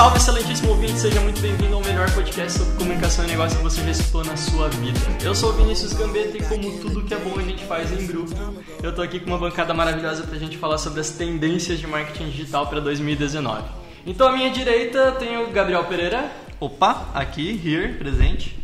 Salve, excelentíssimo ouvinte, seja muito bem-vindo ao melhor podcast sobre comunicação e negócio que você já escutou na sua vida. Eu sou o Vinícius Gambetta e como tudo que é bom a gente faz em grupo, eu tô aqui com uma bancada maravilhosa pra gente falar sobre as tendências de marketing digital para 2019. Então, à minha direita, tenho o Gabriel Pereira. Opa, aqui, here, presente.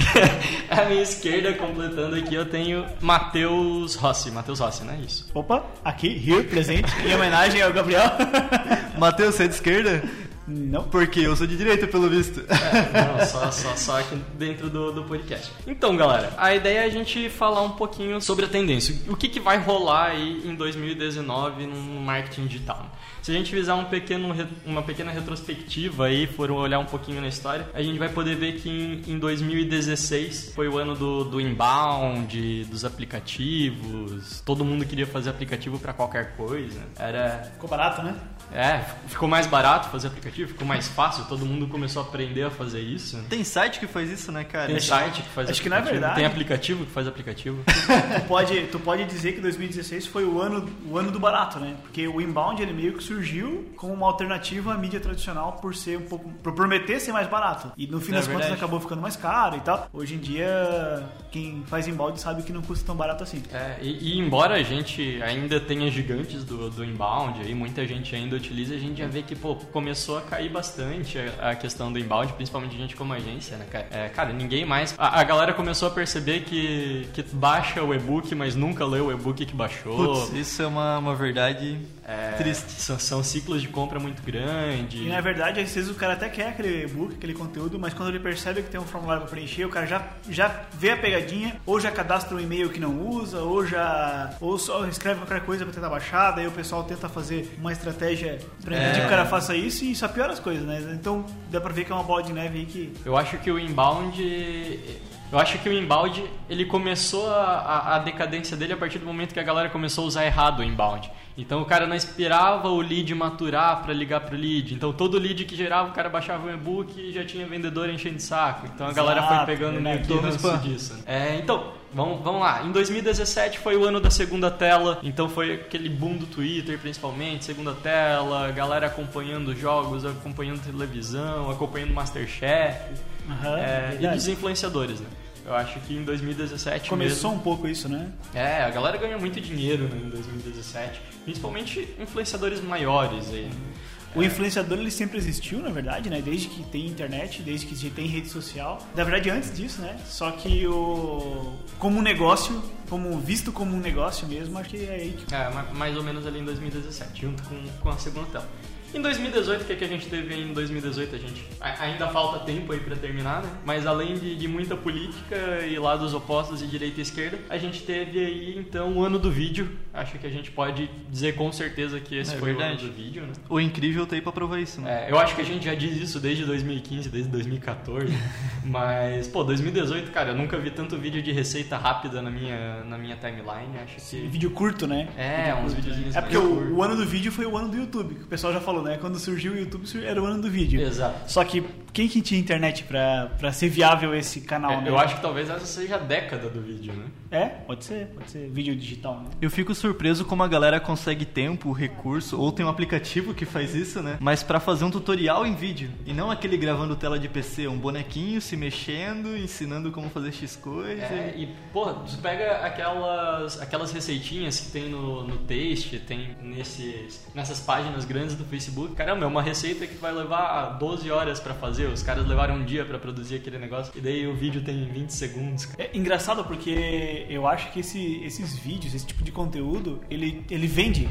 à minha esquerda, completando aqui, eu tenho Matheus Rossi. Matheus Rossi, não é isso? Opa, aqui, Rio, presente, em homenagem ao Gabriel. Matheus, você é de esquerda? Não. Porque eu sou de direita, pelo visto. É, não, só, só, só aqui dentro do, do podcast. Então, galera, a ideia é a gente falar um pouquinho sobre a tendência. O que, que vai rolar aí em 2019 no marketing digital? Se a gente fizer um pequeno, uma pequena retrospectiva aí, for olhar um pouquinho na história, a gente vai poder ver que em, em 2016 foi o ano do, do inbound, dos aplicativos. Todo mundo queria fazer aplicativo para qualquer coisa. Era Ficou barato, né? É, ficou mais barato fazer aplicativo, ficou mais fácil, todo mundo começou a aprender a fazer isso. Tem site que faz isso, né, cara? Tem site que faz acho que, na aplicativo, verdade- Tem aplicativo que faz aplicativo. Tu pode, tu pode dizer que 2016 foi o ano, o ano do barato, né? Porque o inbound ele meio que surgiu como uma alternativa à mídia tradicional por ser um pouco, por prometer ser mais barato. E no fim É das contas verdade. acabou ficando mais caro e tal. Hoje em dia quem faz inbound sabe que não custa tão barato assim. É, e, e embora a gente ainda tenha gigantes do, do inbound, aí muita gente ainda utiliza, a gente já vê que pô, começou a cair bastante a, questão do inbound, principalmente gente como agência, né, cara? É, cara, ninguém mais. A, a galera começou a perceber que, que baixa o e-book, mas nunca lê o e-book que baixou. Putz, isso é uma, uma verdade É, triste. São, são ciclos de compra muito grandes. E na verdade, às vezes o cara até quer aquele e-book, aquele conteúdo, mas quando ele percebe que tem um formulário para preencher, o cara já, já vê a pegadinha, ou já cadastra um e-mail que não usa, ou já ou só escreve qualquer coisa para tentar baixar, daí o pessoal tenta fazer uma estratégia para impedir que o cara faça isso e só piora as coisas, né? Então dá pra ver que é uma bola de neve aí que Eu acho que o inbound. Eu acho que o inbound ele começou a, a, a decadência dele a partir do momento que a galera começou a usar errado o inbound. Então o cara não esperava o lead maturar para ligar pro lead. Então todo lead que gerava, o cara baixava um e-book e já tinha vendedor enchendo de saco. Então a galera foi Exato, pegando meio que ranço disso. É, então, vamos, vamos lá. Em 2017 foi o ano da segunda tela. Então foi aquele boom do Twitter, principalmente, segunda tela, galera acompanhando jogos, acompanhando televisão, acompanhando Masterchef. Aham, É, e dos influenciadores, né? Eu acho que em 2017 começou mesmo, um pouco isso, né? É, a galera ganhou muito dinheiro né, em 2017. Principalmente influenciadores maiores aí. O influenciador ele sempre existiu, na verdade, né? Desde que tem internet, desde que já tem rede social. Na verdade, antes disso, né? Só que o como um negócio, como visto como um negócio mesmo, acho que é aí que É, ma- mais ou menos ali em 2017, junto com, com a segunda tela. Em 2018, o que, é que a gente teve em 2018? A gente ainda falta tempo aí pra terminar, né? Mas além de, de muita política e lados opostos de direita e esquerda, a gente teve aí então o ano do vídeo. Acho que a gente pode dizer com certeza que esse É foi o verdade. ano do vídeo, né? O incrível tá aí pra provar isso, né? É, eu acho que a gente já diz isso desde 2015, desde 2014. mas, pô, 2018, cara, eu nunca vi tanto vídeo de receita rápida na minha, na minha timeline. Acho que. vídeo curto, né? É, uns videozinhos É porque o, o ano do vídeo foi o ano do YouTube, que o pessoal já falou, né? Quando surgiu o YouTube, era o ano do vídeo. Exato. Só que quem que tinha internet pra, pra ser viável esse canal, É, né? eu acho que talvez essa seja a década do vídeo, né? É, pode ser, pode ser vídeo digital, né? Eu fico surpreso como a galera consegue tempo, recurso, ou tem um aplicativo que faz isso, né? Mas pra fazer um tutorial em vídeo. E não aquele gravando tela de PC, um bonequinho se mexendo, ensinando como fazer X coisa. É, e, porra, tu pega aquelas, aquelas receitinhas que tem no, no Taste, tem nesses, nessas páginas grandes do Facebook. Caramba, é uma receita que vai levar 12 horas pra fazer. Os caras levaram um dia pra produzir aquele negócio. E daí o vídeo tem 20 segundos. É engraçado porque eu acho que esse- esses vídeos, esse tipo de conteúdo, ele, ele vende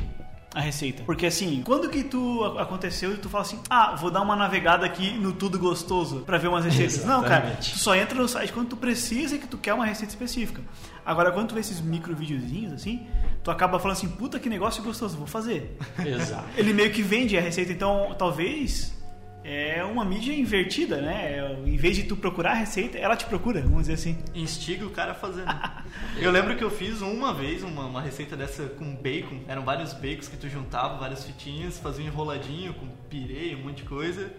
a receita. Porque assim, quando que tu aconteceu e tu fala assim, ah, vou dar uma navegada aqui no Tudo Gostoso pra ver umas receitas. Não, cara, tu só entra no site quando tu precisa e que tu quer uma receita específica. Agora, quando tu vê esses micro videozinhos assim, tu acaba falando assim, puta que negócio gostoso, vou fazer. Exato. Ele meio que vende a receita, então talvez é uma mídia invertida, né? É, Em vez de tu procurar a receita, ela te procura, vamos dizer assim. Instiga o cara a fazer. né? Eu lembro que eu fiz uma vez uma, uma receita dessa com bacon. Eram vários bacons que tu juntava, várias fitinhas, fazia um enroladinho com pirê, um monte de coisa.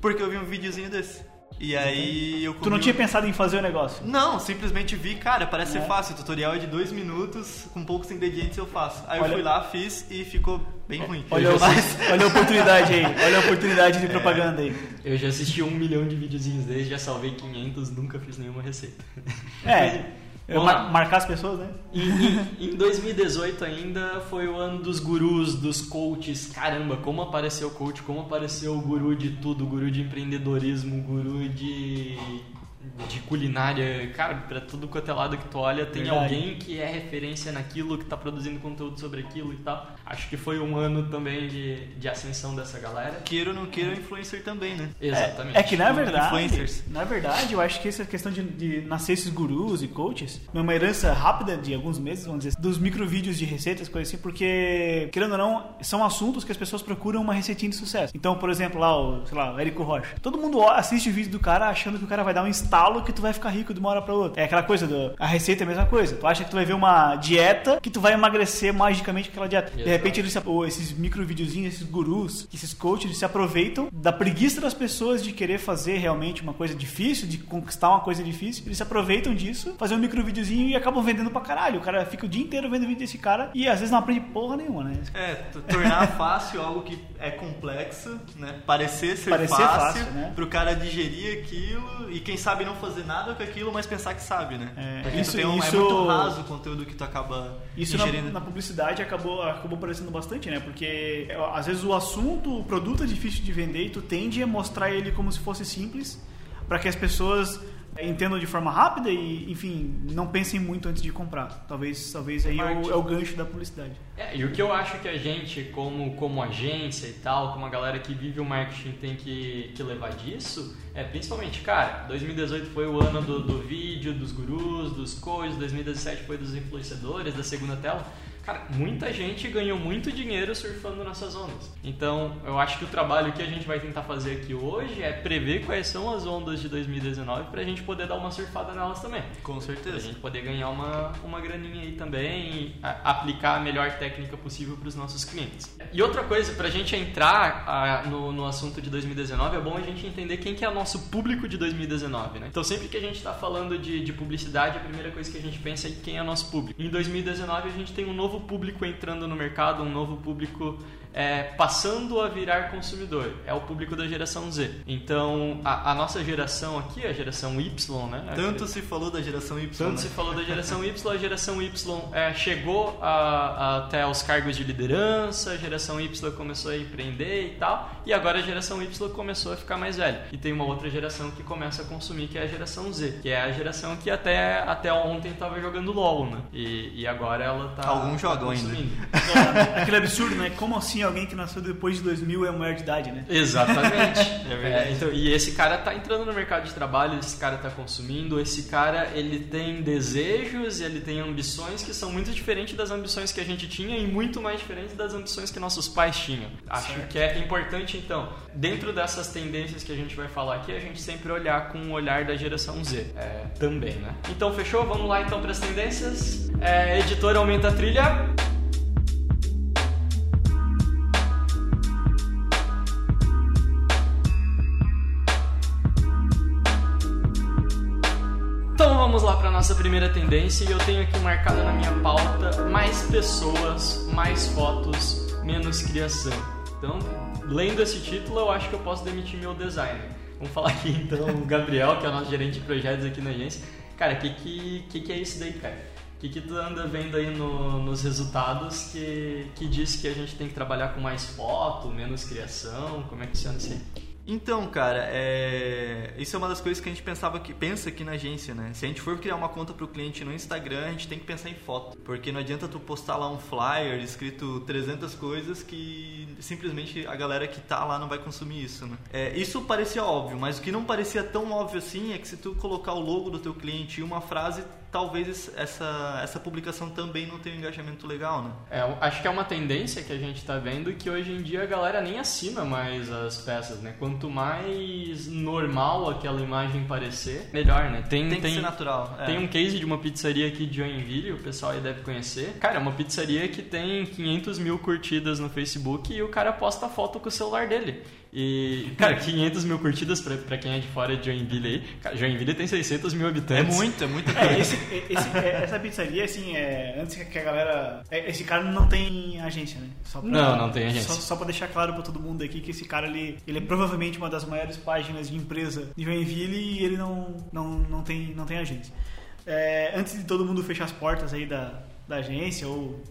Porque eu vi um videozinho desse. E aí eu Tu não comi tinha pensado em fazer o negócio. Não, simplesmente vi, cara, parece É. ser fácil. O tutorial é de dois minutos, com poucos ingredientes eu faço. Aí Olha- eu fui lá, fiz e ficou bem ruim. Olha, o- Mas- olha a oportunidade aí, olha a oportunidade de propaganda aí. Eu já assisti um milhão de videozinhos desde, já salvei 500, nunca fiz nenhuma receita. É, Vamos mar- marcar as pessoas, né? Em, em- em 2018 ainda foi o ano dos gurus, dos coaches. Caramba, como apareceu o coach, como apareceu o guru de tudo, guru de empreendedorismo, guru de, de culinária. Cara, pra tudo quanto é lado que tu olha, tem Verdade. alguém que é referência naquilo, que tá produzindo conteúdo sobre aquilo e tal. Acho que foi um ano também de, de ascensão dessa galera. Queira ou não queira, influencer também, né? Exatamente. É que na verdade, Influencers. na verdade, eu acho que essa questão de, de nascer esses gurus e coaches é uma herança rápida de alguns meses, vamos dizer, dos microvídeos de receitas, coisas assim, porque, querendo ou não, são assuntos que as pessoas procuram uma receitinha de sucesso. Então, por exemplo, lá o, sei lá, o Érico Rocha. Todo mundo assiste o vídeo do cara achando que o cara vai dar um estalo que tu vai ficar rico de uma hora pra outra. É aquela coisa do. A receita é a mesma coisa. Tu acha que tu vai ver uma dieta que tu vai emagrecer magicamente com aquela dieta. De Exato. repente, eles, se- ou esses micro videozinhos, esses gurus, esses coaches, eles se aproveitam da preguiça das pessoas de querer fazer realmente uma coisa difícil, de conquistar uma coisa difícil. Eles se aproveitam disso, fazer um micro videozinho e acabam vendendo pra caralho. O cara fica o dia inteiro vendo vídeo desse cara e às vezes não aprende porra nenhuma, né? É, tornar fácil algo que é complexo, né? Parecer ser Parecer fácil, fácil, né? pro cara digerir aquilo e quem sabe não fazer nada com aquilo, mas pensar que sabe, né? É, isso- um, isso- é muito raso o conteúdo que tu acaba Isso na, ingerindo. na publicidade acabou, acabou aparecendo bastante, né? Porque é, às vezes o assunto, o produto é difícil de vender e tu tende a mostrar ele como se fosse simples para que as pessoas é, entendam de forma rápida e, enfim, não pensem muito antes de comprar. Talvez, talvez aí é o, é o gancho da publicidade. É, e o que eu acho que a gente, como, como agência e tal, como a galera que vive o marketing tem que, que levar disso, é principalmente, cara, 2018 foi o ano do, do vídeo, dos gurus, dos coaches, 2017 foi dos influenciadores, da segunda tela. Cara, muita gente ganhou muito dinheiro surfando nessas ondas. Então, eu acho que o trabalho que a gente vai tentar fazer aqui hoje é prever quais são as ondas de 2019 pra gente poder dar uma surfada nelas também. Com Pra certeza. gente poder ganhar uma, uma graninha aí também e a- aplicar a melhor técnica possível para os nossos clientes. E outra coisa, pra gente entrar ah, no, no assunto de 2019, é bom a gente entender quem que é o nosso público de 2019, né? Então sempre que a gente está falando de, de publicidade, a primeira coisa que a gente pensa é em quem é o nosso público. Em 2019 a gente tem um novo público entrando no mercado, um novo público é, passando a virar consumidor. É o público da geração Z. Então a, a nossa geração aqui, a geração Y, né? Tanto se falou da geração Y, Tanto né? se falou da geração Y, a geração Y é, chegou a- a- até os cargos de liderança, a geração Y começou a empreender e tal, e agora a geração Y começou a ficar mais velha. E tem uma outra geração que começa a consumir, que é a geração Z, que é a geração que até, até ontem estava jogando LOL, né? E, e agora ela tá. Alguns tá jogam ainda. consumindo. Aquele absurdo, né? Como assim alguém que nasceu depois de 2000 é maior de idade, né? Exatamente. É verdade. É, então, e esse cara tá entrando no mercado de trabalho, esse cara tá consumindo, esse cara ele tem desejos, ele tem ambições que são muito diferentes das ambições que a gente tinha e muito mais diferentes das ambições que nossos pais tinham. Acho que é importante então, dentro dessas tendências que a gente vai falar aqui, a gente sempre olhar com o olhar da geração Z é, também, né? Então fechou? Vamos lá então para as tendências. É, editor aumenta a trilha. Nossa primeira tendência e eu tenho aqui marcado na minha pauta mais pessoas, mais fotos, menos criação. Então, lendo esse título, eu acho que eu posso demitir meu designer. Vamos falar aqui então o Gabriel, que é o nosso gerente de projetos aqui na agência. Cara, o que, que, que, que é isso daí, cara? O que, que tu anda vendo aí no- nos resultados que, que diz que a gente tem que trabalhar com mais foto, menos criação? Como é que funciona isso aí? Então, cara, é... isso é uma das coisas que a gente pensava que pensa aqui na agência, né? Se a gente for criar uma conta pro cliente no Instagram, a gente tem que pensar em foto, porque não adianta tu postar lá um flyer escrito 300 coisas que simplesmente a galera que tá lá não vai consumir isso, né? É, isso parecia óbvio, mas o que não parecia tão óbvio assim é que se tu colocar o logo do teu cliente e uma frase, talvez essa essa publicação também não tenha um engajamento legal, né? É, acho que é uma tendência que a gente tá vendo que hoje em dia a galera nem assina mais as peças, né? Quanto mais normal aquela imagem parecer, melhor, né? Tem, Tem que ser natural. é. Tem um case de uma pizzaria aqui de Joinville, o pessoal aí deve conhecer. Cara, é uma pizzaria que tem 500 mil curtidas no Facebook e o cara posta foto com o celular dele. E, cara, 500 mil curtidas pra, pra quem é de fora de Joinville aí. Cara, Joinville tem 600 mil É habitantes. muito, é muita É, coisa. esse, esse- é, essa pizzaria, assim, é, antes que a galera. é, Esse cara não tem agência, né? Só pra- Não, não tem agência. Só, só pra deixar claro pra todo mundo aqui que esse cara, ele, ele é provavelmente uma das maiores páginas de empresa de Joinville e ele não, não, não, tem, não tem agência. É, antes de todo mundo fechar as portas aí da, da agência ou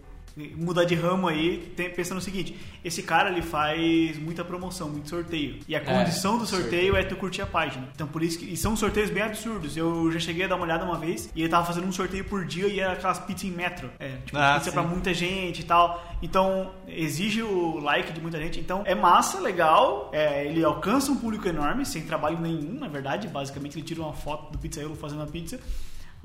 mudar de ramo aí, tem, pensa no seguinte, esse cara ele faz muita promoção, muito sorteio. E a condição do sorteio, é tu curtir a página. Então por isso que. E são sorteios bem absurdos. Eu já cheguei a dar uma olhada uma vez e ele tava fazendo um sorteio por dia e era aquelas pizzas em metro. É, tipo, Ah, pizza sim. pra muita gente e tal. Então, exige o like de muita gente. Então, é massa, legal. É, ele alcança um público enorme, sem trabalho nenhum, na verdade. Basicamente, ele tira uma foto do pizzaiolo fazendo a pizza.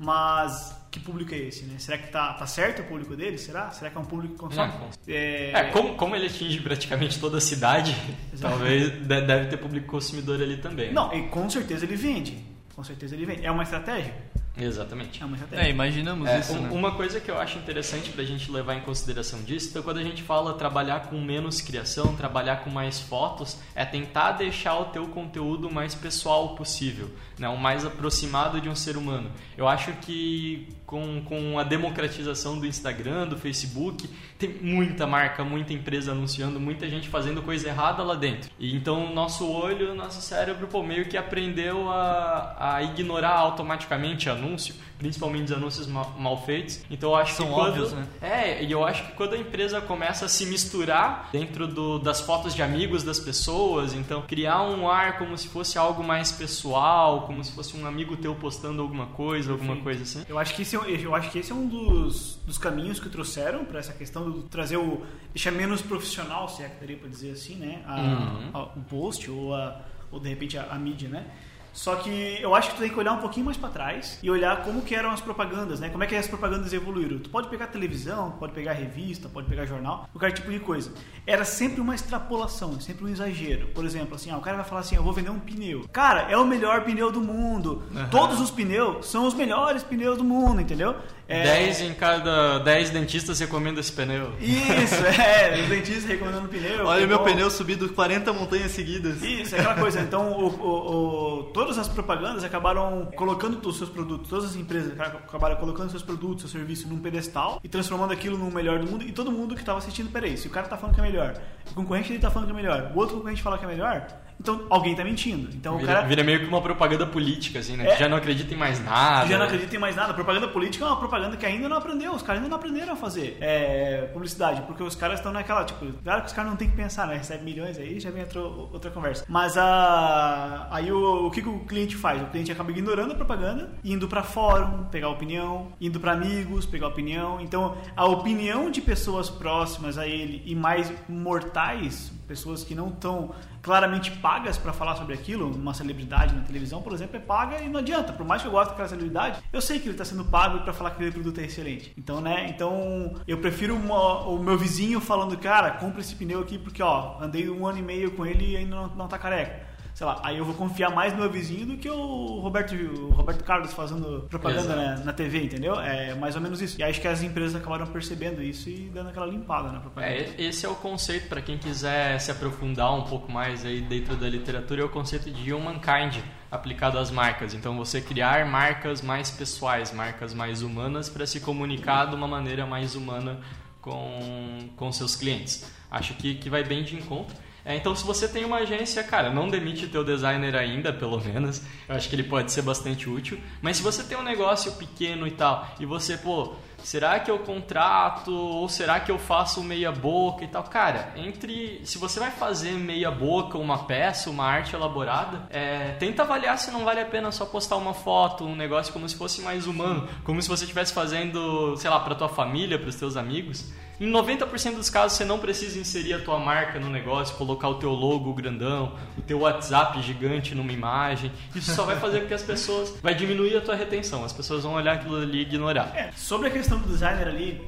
Mas que público é esse, né? Será que tá, tá certo o público dele? Será? Será que é um público que consome? Não, É, É, como, como ele atinge praticamente toda a cidade, talvez de- deve ter público consumidor ali também. Não, e com certeza ele vende. Com certeza ele vende. É uma estratégia? Exatamente. É uma É, estratégia. imaginamos É, isso, um- né? Uma coisa que eu acho interessante pra gente levar em consideração disso, então quando a gente fala trabalhar com menos criação, trabalhar com mais fotos, é tentar deixar o teu conteúdo o mais pessoal possível, né? o mais aproximado de um ser humano. Eu acho que com, com a democratização do Instagram, do Facebook, tem muita marca, muita empresa anunciando, muita gente fazendo coisa errada lá dentro. E então o nosso olho, o nosso cérebro, pô, meio que aprendeu a, a ignorar automaticamente anúncio, principalmente os anúncios mal, mal feitos. Então eu acho São que quando, óbvios, né? É, e eu acho que quando a empresa começa a se misturar dentro do, das fotos de amigos das pessoas, então criar um ar como se fosse algo mais pessoal, como se fosse um amigo teu postando alguma coisa, alguma coisa assim. Eu acho que esse é, eu acho que esse é um dos, dos caminhos que trouxeram para essa questão de trazer o deixar menos profissional, se é que daria para dizer assim, né, a- Uhum. a- o post ou a, ou de repente a, a mídia, né? Só que eu acho que tu tem que olhar um pouquinho mais para trás e olhar como que eram as propagandas, né? Como é que as propagandas evoluíram. Tu pode pegar televisão, pode pegar revista, pode pegar jornal, qualquer tipo de coisa. Era sempre uma extrapolação, sempre um exagero. Por exemplo, assim, ó, o cara vai falar assim, eu vou vender um pneu. Cara, é o melhor pneu do mundo. Todos os pneus são os melhores pneus do mundo, entendeu? É- 10 em cada 10 dentistas recomendam esse pneu. Isso, é, os dentistas recomendando pneu. Olha o meu bom. pneu subido 40 montanhas seguidas. Isso, é aquela coisa. Então, o- o- o- todas as propagandas acabaram colocando os seus produtos, todas as empresas acabaram colocando seus produtos, seu serviço num pedestal e transformando aquilo no melhor do mundo. E todo mundo que estava assistindo, peraí, se o cara tá falando que é melhor, o concorrente dele tá falando que é melhor, o outro concorrente fala que é melhor, então alguém tá mentindo. Então o Vira, cara. vira meio que uma propaganda política, assim, né? É. Já não acredita em mais nada. já não acredita em mais nada. Propaganda política é uma propaganda que ainda não aprendeu. Os caras ainda não aprenderam a fazer é, publicidade. Porque os caras estão naquela, tipo, claro que os caras não tem que pensar, né? Recebe milhões aí, já vem outra, outra conversa. Mas a, aí o, o que, que o cliente faz? O cliente acaba ignorando a propaganda, indo pra fórum, pegar opinião, indo pra amigos, pegar opinião. Então, a opinião de pessoas próximas a ele e mais mortais, pessoas que não estão claramente pagas pra falar sobre aquilo, uma celebridade na televisão, por exemplo, é paga e não adianta. Por mais que eu goste daquela celebridade, eu sei que ele tá sendo pago pra falar que aquele produto é excelente. Então, né? Então, eu prefiro uma- o meu vizinho falando, cara, compra esse pneu aqui porque, ó, andei um ano e meio com ele e ainda não, não tá careca. Sei lá, aí eu vou confiar mais no meu vizinho do que o Roberto, o Roberto Carlos fazendo propaganda né, na TV, entendeu? É mais ou menos isso. E acho que as empresas acabaram percebendo isso e dando aquela limpada na propaganda. É, esse é o conceito para quem quiser se aprofundar um pouco mais aí dentro da literatura, é o conceito de humankind aplicado às marcas. Então você criar marcas mais pessoais, marcas mais humanas para se comunicar de uma maneira mais humana com, com seus clientes. Acho que, que vai bem de encontro. É, então, se você tem uma agência, cara, não demite teu designer ainda, pelo menos. Eu acho que ele pode ser bastante útil. Mas se você tem um negócio pequeno e tal, e você, pô, será que eu contrato ou será que eu faço meia boca e tal? Cara, entre se você vai fazer meia boca, uma peça, uma arte elaborada, é, tenta avaliar se não vale a pena só postar uma foto, um negócio como se fosse mais humano, como se você estivesse fazendo, sei lá, para tua família, para os teus amigos. Em 90% dos casos você não precisa inserir a tua marca no negócio, colocar o teu logo grandão, o teu WhatsApp gigante numa imagem. Isso só vai fazer com que as pessoas vai diminuir a tua retenção. As pessoas vão olhar aquilo ali e ignorar. É, sobre a questão do designer ali,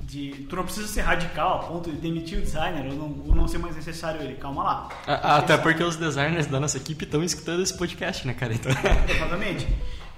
de tu não precisa ser radical a ponto de demitir o designer ou não, ou não ser mais necessário ele. Calma lá. A- Até porque os designers da nossa equipe estão escutando esse podcast, né, cara? Então... Exatamente.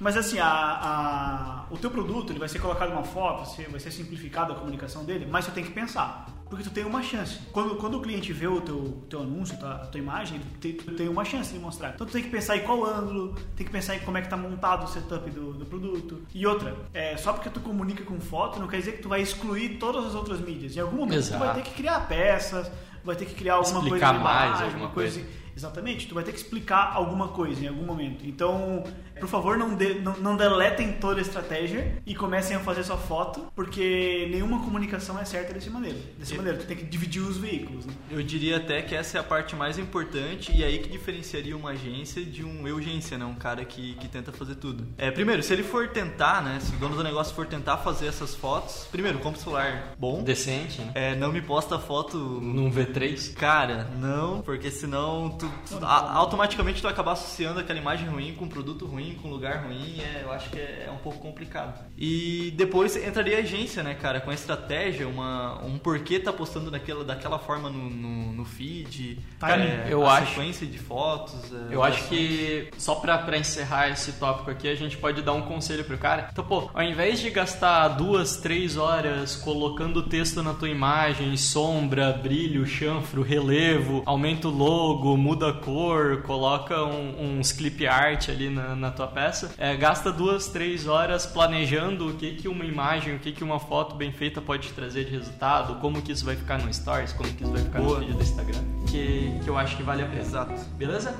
Mas assim, a, a- o teu produto ele vai ser colocado uma foto, você- vai ser simplificada a comunicação dele, mas tu tem que pensar. Porque tu tem uma chance. Quando, quando o cliente vê o teu, teu anúncio, tua, a tua imagem, tu tem, tu tem uma chance de mostrar. Então tu tem que pensar em qual ângulo, tem que pensar em como é que tá montado o setup do, do produto. E outra, é, só porque tu comunica com foto, não quer dizer que tu vai excluir todas as outras mídias. Em algum momento tu vai Exato. ter que criar peças, vai ter que criar alguma Explicar coisa de mais imagem, alguma coisa. Exatamente, tu vai ter que explicar alguma coisa em algum momento. Então, por favor, não, de- não, não deletem toda a estratégia e comecem a fazer sua foto, porque nenhuma comunicação é certa dessa maneira. Dessa maneira, tu tem que dividir os veículos. Né? Eu diria até que essa é a parte mais importante e aí que diferenciaria uma agência de um urgência, né? Um cara que, que tenta fazer tudo. É, primeiro, se ele for tentar, né? Se o dono do negócio for tentar fazer essas fotos, primeiro, compra um celular bom. Decente, né? É, não me posta foto Num V3. Cara, não, porque senão tu, tu- a- automaticamente tu vai acabar associando aquela imagem ruim com um produto ruim, com um lugar ruim, é, eu acho que é, é um pouco complicado. E depois entraria a agência, né, cara, com a estratégia, uma, um porquê tá postando daquela, daquela forma no, no, no feed, Timing. é, Eu a acho- sequência de fotos. é, Eu acho que, só pra, pra encerrar esse tópico aqui, a gente pode dar um conselho pro cara. Então, pô, ao invés de gastar duas, três horas colocando texto na tua imagem, sombra, brilho, chanfro, relevo, aumenta o logo, muda a cor, coloca um- uns clip art ali na, na tua peça, é, gasta duas, três horas planejando o que, que uma imagem, o que, que uma foto bem feita pode trazer de resultado, como que isso vai ficar no Stories, como que isso vai ficar Boa. no vídeo do Instagram, que, que eu acho que vale a pena. Exato. Beleza?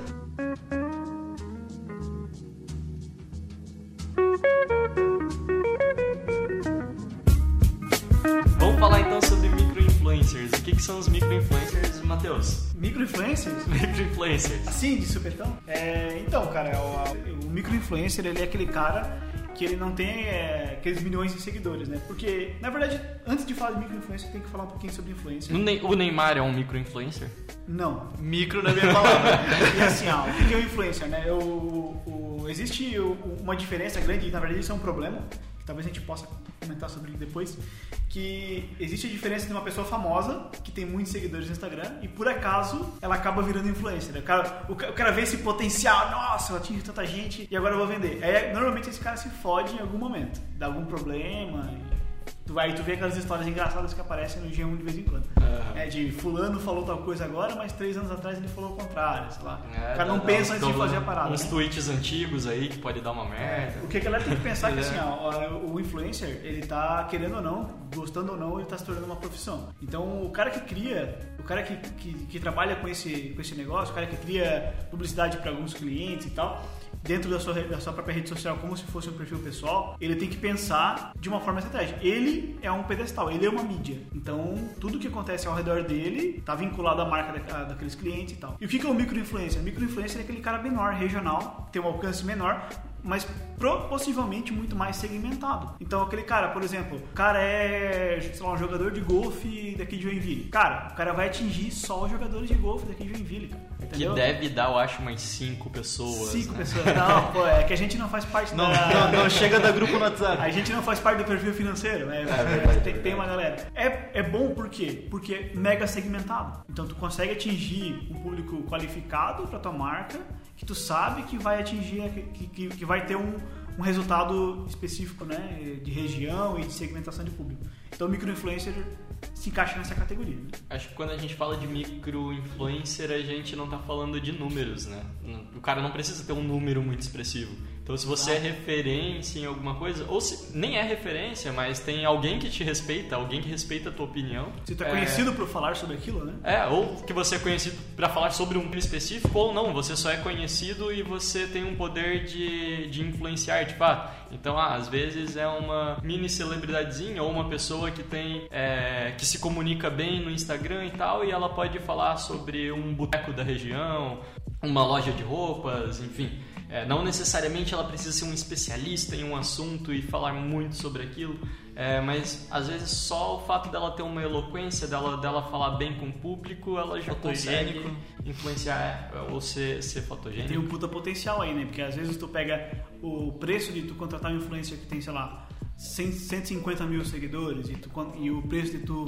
Que, que são os micro-influencers, Matheus? Microinfluencers? Micro-influencers. Assim, de supetão? É, então, cara, o, o microinfluencer, ele é aquele cara que ele não tem é, aqueles milhões de seguidores, né? Porque, na verdade, antes de falar de microinfluencer, tem que falar um pouquinho sobre influencer. O Ney- O Neymar é um micro-influencer? Não, Micro na minha palavra. E assim, ó, o que é o influencer, né? O, o- existe uma diferença grande, e na verdade isso é um problema, talvez a gente possa comentar sobre ele depois, que existe a diferença de uma pessoa famosa, que tem muitos seguidores no Instagram, e por acaso ela acaba virando influencer. O cara, o, ca- o cara vê esse potencial, nossa, eu atingi tanta gente, e agora eu vou vender. Aí, normalmente esse cara se fode em algum momento, dá algum problema, Tu, aí tu vê aquelas histórias engraçadas que aparecem no G1 de vez em quando. Aham. É de fulano falou tal coisa agora, mas três anos atrás ele falou o contrário, sei lá. É, o cara não dá- pensa dá antes de fazer a parada. Uns né? tweets antigos aí que pode dar uma merda. O que a galera tem que pensar é que É. assim, ó, o influencer, ele tá querendo ou não, gostando ou não, ele tá se tornando uma profissão. Então o cara que cria, o cara que, que, que trabalha com esse, com esse negócio, o cara que cria publicidade para alguns clientes e tal, dentro da sua, da sua própria rede social como se fosse um perfil pessoal, ele tem que pensar de uma forma estratégica. Ele é um pedestal, ele é uma mídia. Então, tudo que acontece ao redor dele tá vinculado à marca da- daqueles clientes e tal. E o que que é o microinfluencer? Microinfluencer é aquele cara menor, regional, tem um alcance menor, mas possivelmente muito mais segmentado. Então, aquele cara, por exemplo, o cara é, sei lá, um jogador de golfe daqui de Joinville. Cara, o cara vai atingir só os jogadores de golfe daqui de Joinville, cara. Que Entendeu? deve dar, eu acho, umas cinco pessoas. Cinco né? pessoas. Não, pô, é que a gente não faz parte Não, da... não, não chega da grupo no WhatsApp. A gente não faz parte do perfil financeiro, né? tem, é tem uma galera. É, é bom por quê? Porque é mega segmentado. Então tu consegue atingir um público qualificado pra tua marca, que tu sabe que vai atingir, que, que, que vai ter um, um resultado específico, né? De região e de segmentação de público. Então microinfluencer se encaixa nessa categoria. né? Acho que quando a gente fala de micro-influencer, a gente não tá falando de números, né? O cara não precisa ter um número muito expressivo. Então, se você é referência em alguma coisa, ou se nem é referência, mas tem alguém que te respeita, alguém que respeita a tua opinião. Se tu é é, conhecido por falar sobre aquilo, né? É, ou que você é conhecido para falar sobre um tema específico, ou não, você só é conhecido e você tem um poder de, de influenciar de fato. Então, ah, às vezes é uma mini celebridadezinha ou uma pessoa que tem é, que se comunica bem no Instagram e tal, e ela pode falar sobre um boteco da região, uma loja de roupas, enfim. É, não necessariamente ela precisa ser um especialista em um assunto e falar muito sobre aquilo, é, mas às vezes só o fato dela ter uma eloquência, dela, dela falar bem com o público, ela já consegue Fotogênico. influenciar é, ou ser, ser Tem fotogênico. um puta potencial aí, né? Porque às vezes tu pega o preço de tu contratar um influencer que tem, sei lá, 100, 150 mil seguidores e, tu, e o preço de tu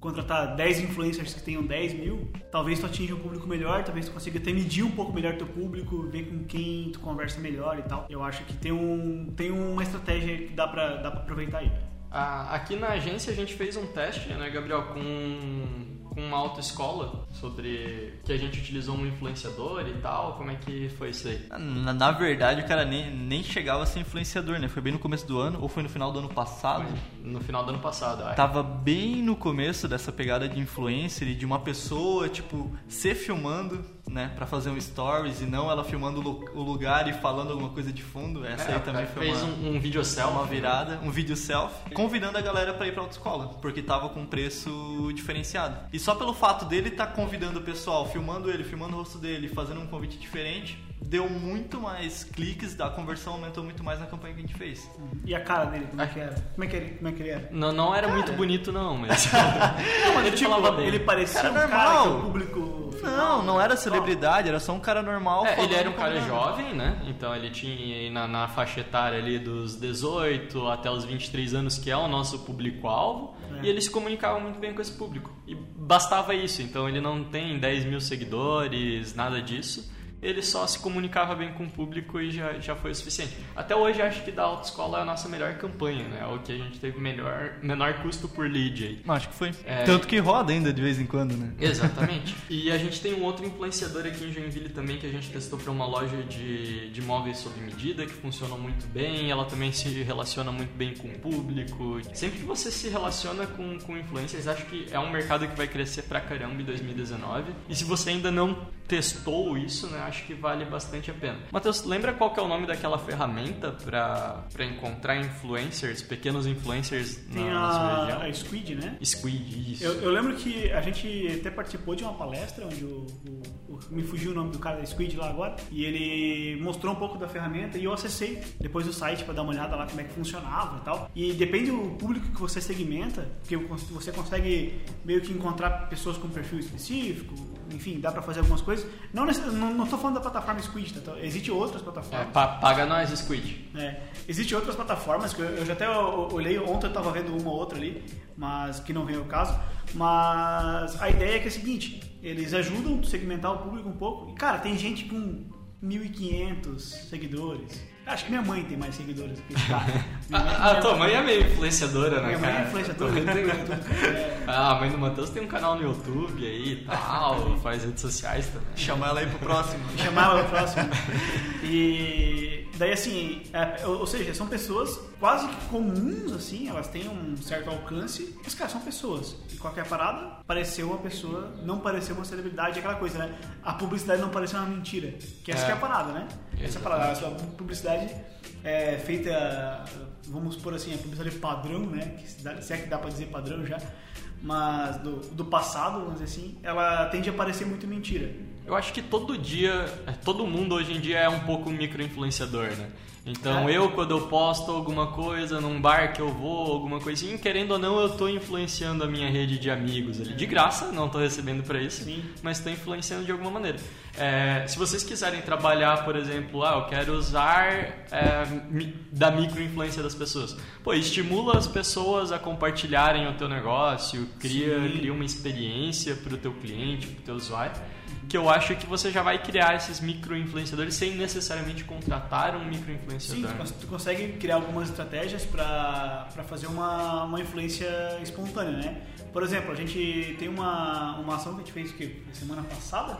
contratar 10 influencers que tenham 10 mil, talvez tu atinja um público melhor, talvez tu consiga até medir um pouco melhor teu público, ver com quem tu conversa melhor e tal. Eu acho que tem, um, tem uma estratégia que dá pra, dá pra aproveitar aí. Ah, aqui na agência a gente fez um teste, né, Gabriel, com com uma autoescola sobre que a gente utilizou um influenciador e tal? Como é que foi isso aí? Na, na, verdade, o cara nem, nem chegava a ser influenciador, né? Foi bem no começo do ano, ou foi no final do ano passado? Foi no final do ano passado, acho. Tava bem no começo dessa pegada de influencer e de uma pessoa, tipo, se filmando, né? Pra fazer um stories e não ela filmando o lugar e falando alguma coisa de fundo. Essa é, aí também foi fez uma, um, um vídeo selfie. Uma virada, um vídeo selfie, convidando a galera para ir pra autoescola, porque tava com preço diferenciado. E só pelo fato dele estar tá convidando o pessoal, filmando ele, filmando o rosto dele, fazendo um convite diferente, deu muito mais cliques, a conversão aumentou muito mais na campanha que a gente fez. E a cara dele, como é que era? Como é que ele, como é que ele era? Não, não era cara. muito bonito não, mas... não, mas ele, tipo, falava bem. ele parecia cara um normal. cara que o público... Não, não era celebridade, era só um cara normal. É, ele era um cara jovem, né? Então ele tinha na, na faixa etária ali dos 18 até os 23 anos, que é o nosso público-alvo. É. E ele se comunicava muito bem com esse público. E bastava isso. Então ele não tem 10 mil seguidores, nada disso ele só se comunicava bem com o público e já, já foi o suficiente. Até hoje acho que da autoescola é a nossa melhor campanha, né? É o que a gente teve melhor, menor custo por lead aí. Acho que foi. É... Tanto que roda ainda de vez em quando, né? Exatamente. e a gente tem um outro influenciador aqui em Joinville também que a gente testou para uma loja de, de móveis sob medida que funciona muito bem. Ela também se relaciona muito bem com o público. Sempre que você se relaciona com, com influencers, acho que é um mercado que vai crescer pra caramba em 2019. E se você ainda não testou isso, né? Acho que vale bastante a pena. Matheus, lembra qual que é o nome daquela ferramenta para encontrar influencers, pequenos influencers Tem na, sua região? a Squid, né? Squid, isso. Eu, eu, lembro que a gente até participou de uma palestra onde o, o, o, me fugiu o nome do cara da Squid lá agora e ele mostrou um pouco da ferramenta e eu acessei depois o site para dar uma olhada lá como é que funcionava e tal. E depende do público que você segmenta, porque você consegue meio que encontrar pessoas com perfil específico, enfim, dá para fazer algumas coisas. Não, não, não tô falando da plataforma Squid, tá? Existem outras plataformas. É, paga nós, Squid. É, Existem outras plataformas que eu, eu já até olhei, ontem eu tava vendo uma ou outra ali, mas que não vem ao caso. Mas a ideia é que é a seguinte, eles ajudam a segmentar o público um pouco. E, cara, tem gente com 1.500 seguidores, Acho que minha mãe tem mais seguidores que esse cara. a, a tua mãe é meio influenciadora, né, minha cara? Minha mãe é influenciadora. É. Ah, a mãe do Matheus tem um canal no YouTube aí e tal, faz redes sociais também. Chamar ela aí pro próximo. Chamar ela pro próximo. E daí, assim, é, ou seja, são pessoas quase que comuns, assim, elas têm um certo alcance, mas, cara, são pessoas. E qualquer parada, pareceu uma pessoa, não pareceu uma celebridade, aquela coisa, né? A publicidade não pareceu uma mentira. Que essa é. que é a parada, né? Exatamente. Essa é a parada. A publicidade é feita, vamos por assim, a publicidade padrão, né? Se é que dá pra dizer padrão já, mas do, do passado, vamos dizer assim, ela tende a parecer muito mentira. Eu acho que todo dia, todo mundo hoje em dia é um pouco micro-influenciador, né? Então é. eu, quando eu posto alguma coisa num bar que eu vou, alguma coisinha, querendo ou não, eu estou influenciando a minha rede de amigos ali. De graça, não estou recebendo para isso, Sim. mas estou influenciando de alguma maneira. É, se vocês quiserem trabalhar, por exemplo, ah, eu quero usar é, da micro-influência das pessoas. Pô, estimula as pessoas a compartilharem o teu negócio, cria, cria uma experiência para o teu cliente, para o teu usuário que eu acho que você já vai criar esses micro-influenciadores sem necessariamente contratar um micro-influenciador. Sim, tu consegue criar algumas estratégias para fazer uma, uma influência espontânea, né? Por exemplo, a gente tem uma, uma ação que a gente fez que, semana passada,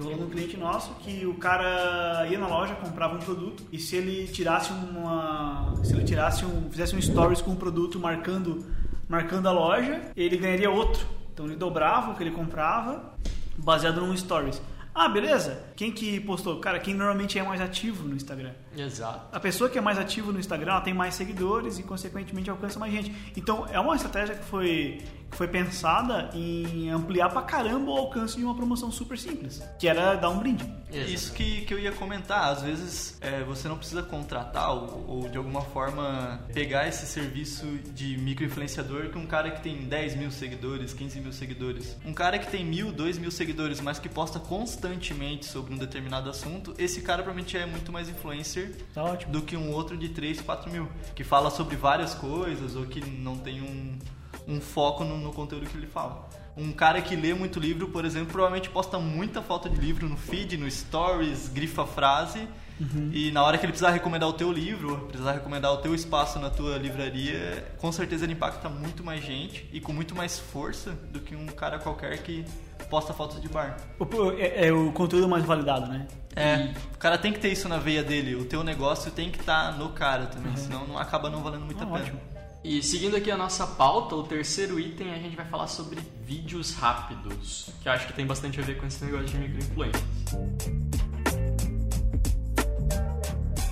rolou um cliente nosso que o cara ia na loja, comprava um produto e se ele tirasse uma. Se ele tirasse um. fizesse um stories com o um produto marcando, marcando a loja, ele ganharia outro. Então ele dobrava o que ele comprava baseado num stories. Ah, beleza. Quem que postou? Cara, quem normalmente é mais ativo no Instagram. Exato. A pessoa que é mais ativo no Instagram, ela tem mais seguidores e, consequentemente, alcança mais gente. Então, é uma estratégia que foi que foi pensada em ampliar pra caramba o alcance de uma promoção super simples, que era dar um brinde. É isso que, que eu ia comentar. Às vezes é, você não precisa contratar ou, ou, de alguma forma pegar esse serviço de microinfluenciador que um cara que tem 10 mil seguidores, 15 mil seguidores. Um cara que tem mil, dois mil seguidores, mas que posta constantemente sobre um determinado assunto, esse cara provavelmente é muito mais influencer Tá do que um outro de 3, 4 mil, que fala sobre várias coisas ou que não tem um, um foco no, no conteúdo que ele fala. Um cara que lê muito livro, por exemplo, provavelmente posta muita foto de livro no feed, no stories, grifa frase. E na hora que ele precisar recomendar o teu livro, precisar recomendar o teu espaço na tua livraria, com certeza ele impacta muito mais gente e com muito mais força do que um cara qualquer que posta fotos de bar. O, é, é o conteúdo mais validado, né? É, o cara tem que ter isso na veia dele. O teu negócio tem que estar no cara também, senão não acaba não valendo muito Ah, a pena. ótimo. E seguindo aqui a nossa pauta, o terceiro item a gente vai falar sobre vídeos rápidos, que eu acho que tem bastante a ver com esse negócio de microinfluências.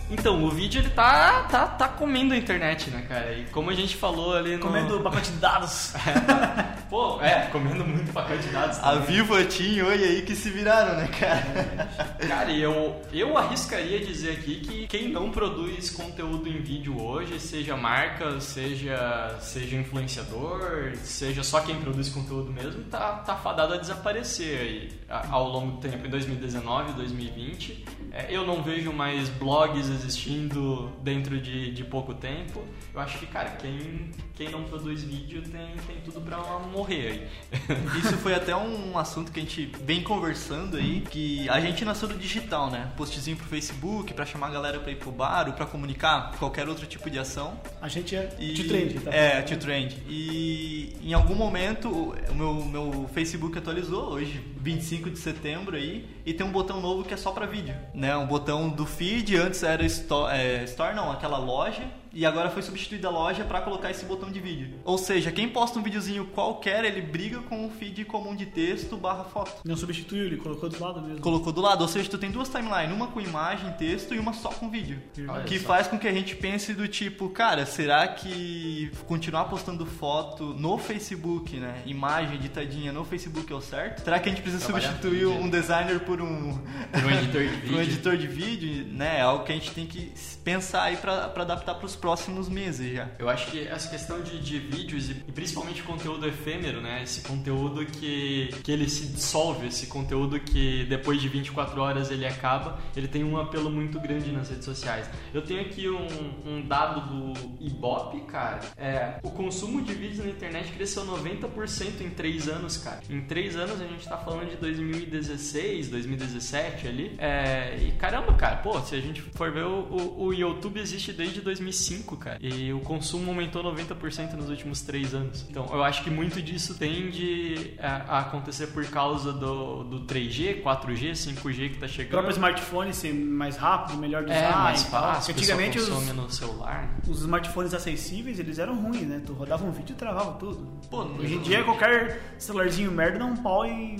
Então, o vídeo ele tá, tá, tá comendo a internet, né, cara? E como a gente falou ali no. Comendo pacote de dados. Pô, é, comendo muito pacote de dados. A também. Vivo, a Tim e Oi aí que se viraram, né, cara? Cara, eu, eu arriscaria dizer aqui que quem não produz conteúdo em vídeo hoje, seja marca, seja, seja influenciador, seja só quem produz conteúdo mesmo, tá, tá fadado a desaparecer aí a- ao longo do tempo, em 2019, 2020. É, eu não vejo mais blogs existindo dentro de, de pouco tempo. Eu acho que, cara, quem, quem não produz vídeo tem, tem tudo pra morrer aí. Isso foi até um assunto que a gente vem conversando aí, que a gente nasceu do digital, né? Postzinho pro Facebook, pra chamar a galera pra ir pro bar ou pra comunicar qualquer outro tipo de ação. A gente é E, trend, tá? É, to trend. E em algum momento o meu, meu Facebook atualizou, hoje, 25 de setembro aí, e tem um botão novo que é só pra vídeo. Né? Um botão do feed, antes era store, é, store não, aquela loja. E agora foi substituída a loja pra colocar esse botão de vídeo. Ou seja, quem posta um videozinho qualquer, ele briga com o feed comum de texto barra foto. Não substituiu, ele colocou do lado mesmo. Colocou do lado, ou seja, tu tem duas timelines, uma com imagem, texto e uma só com vídeo. Olha que só. faz com que a gente pense do tipo, cara, será que continuar postando foto no Facebook, né? Imagem editadinha no Facebook é o certo? Será que a gente precisa Trabalhar substituir vídeo. um designer por um, Por um editor de por um vídeo. editor de vídeo, né? É algo que a gente tem que pensar aí pra, pra adaptar pros próximos meses já. Eu acho que essa questão de, de vídeos e, e principalmente conteúdo efêmero, né? Esse conteúdo que, que ele se dissolve, esse conteúdo que depois de 24 horas ele acaba, ele tem um apelo muito grande nas redes sociais. Eu tenho aqui um, um dado do Ibope, cara. É, o consumo de vídeos na internet cresceu 90% em 3 anos, cara. Em 3 anos a gente tá falando de 2016, 2017 ali. É, e caramba, cara, pô, se a gente for ver, o, o, o YouTube existe desde 2005, cara. E o consumo aumentou 90% nos últimos 3 anos. Então eu acho que muito disso tende a, a acontecer por causa do, do 3G, 4G, 5G que tá O chegando. próprio smartphone ser mais rápido, melhor design. é, mais e tal. fácil, Antigamente os, no celular. né? os smartphones acessíveis, eles eram ruins, né? Tu rodava um vídeo e travava tudo. Pô, Hoje em dia qualquer celularzinho merda dá um pau em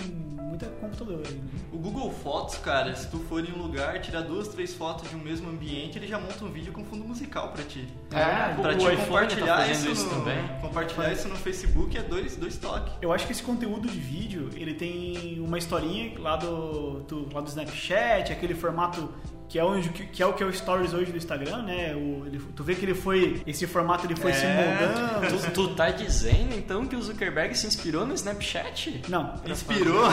muita computador. aí, né? O Google Fotos, cara, se tu for em um lugar, tirar duas, três fotos de um mesmo ambiente, ele já monta um vídeo com fundo musical pra ti. É, pra o te tá compartilhar fazendo isso, isso no, também. Compartilhar isso no Facebook é dois, dois toques. Eu acho que esse conteúdo de vídeo, ele tem uma historinha lá do, do, lá do Snapchat, aquele formato que é, onde, que é o que é o Stories hoje do Instagram, né? O, ele, tu vê que ele foi. Esse formato ele foi se É. moldando. Tu, tu tá dizendo então que o Zuckerberg se inspirou no Snapchat? Não, Inspirou.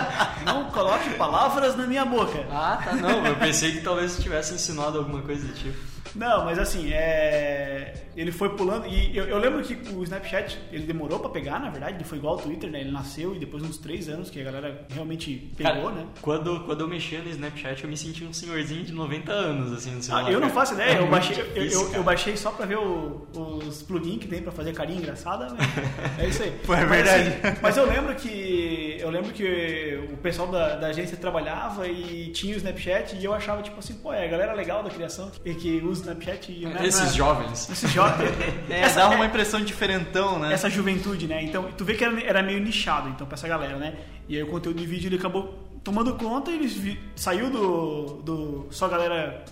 não coloque palavras na minha boca. Ah, tá, não. Eu pensei que talvez tivesse ensinado alguma coisa do tipo. Não, mas assim, é... ele foi pulando. E eu, eu lembro que o Snapchat ele demorou pra pegar, na verdade. Ele foi igual ao Twitter, né? Ele nasceu e depois de uns três anos que a galera realmente pegou, Cara, né? quando, quando eu mexia no Snapchat, eu me senti um senhorzinho de 90 anos, assim, no celular. Ah, eu não faço ideia, É eu baixei, difícil, eu- eu baixei só pra ver o- os plugins que tem pra fazer carinha engraçada, mas é isso aí. Pô, é Mas, verdade. assim, mas eu lembro que eu lembro que o pessoal da, da agência trabalhava e tinha o Snapchat e eu achava tipo assim, pô, é a galera legal da criação e que usa Snapchat e né, Esses na- jovens. esses jovens. É, dava uma impressão diferentão, né? essa juventude, né? Então, tu vê que era, era meio nichado, então, pra essa galera, né? E aí o conteúdo de vídeo ele acabou tomando conta e eles vi- saiu do, do só galera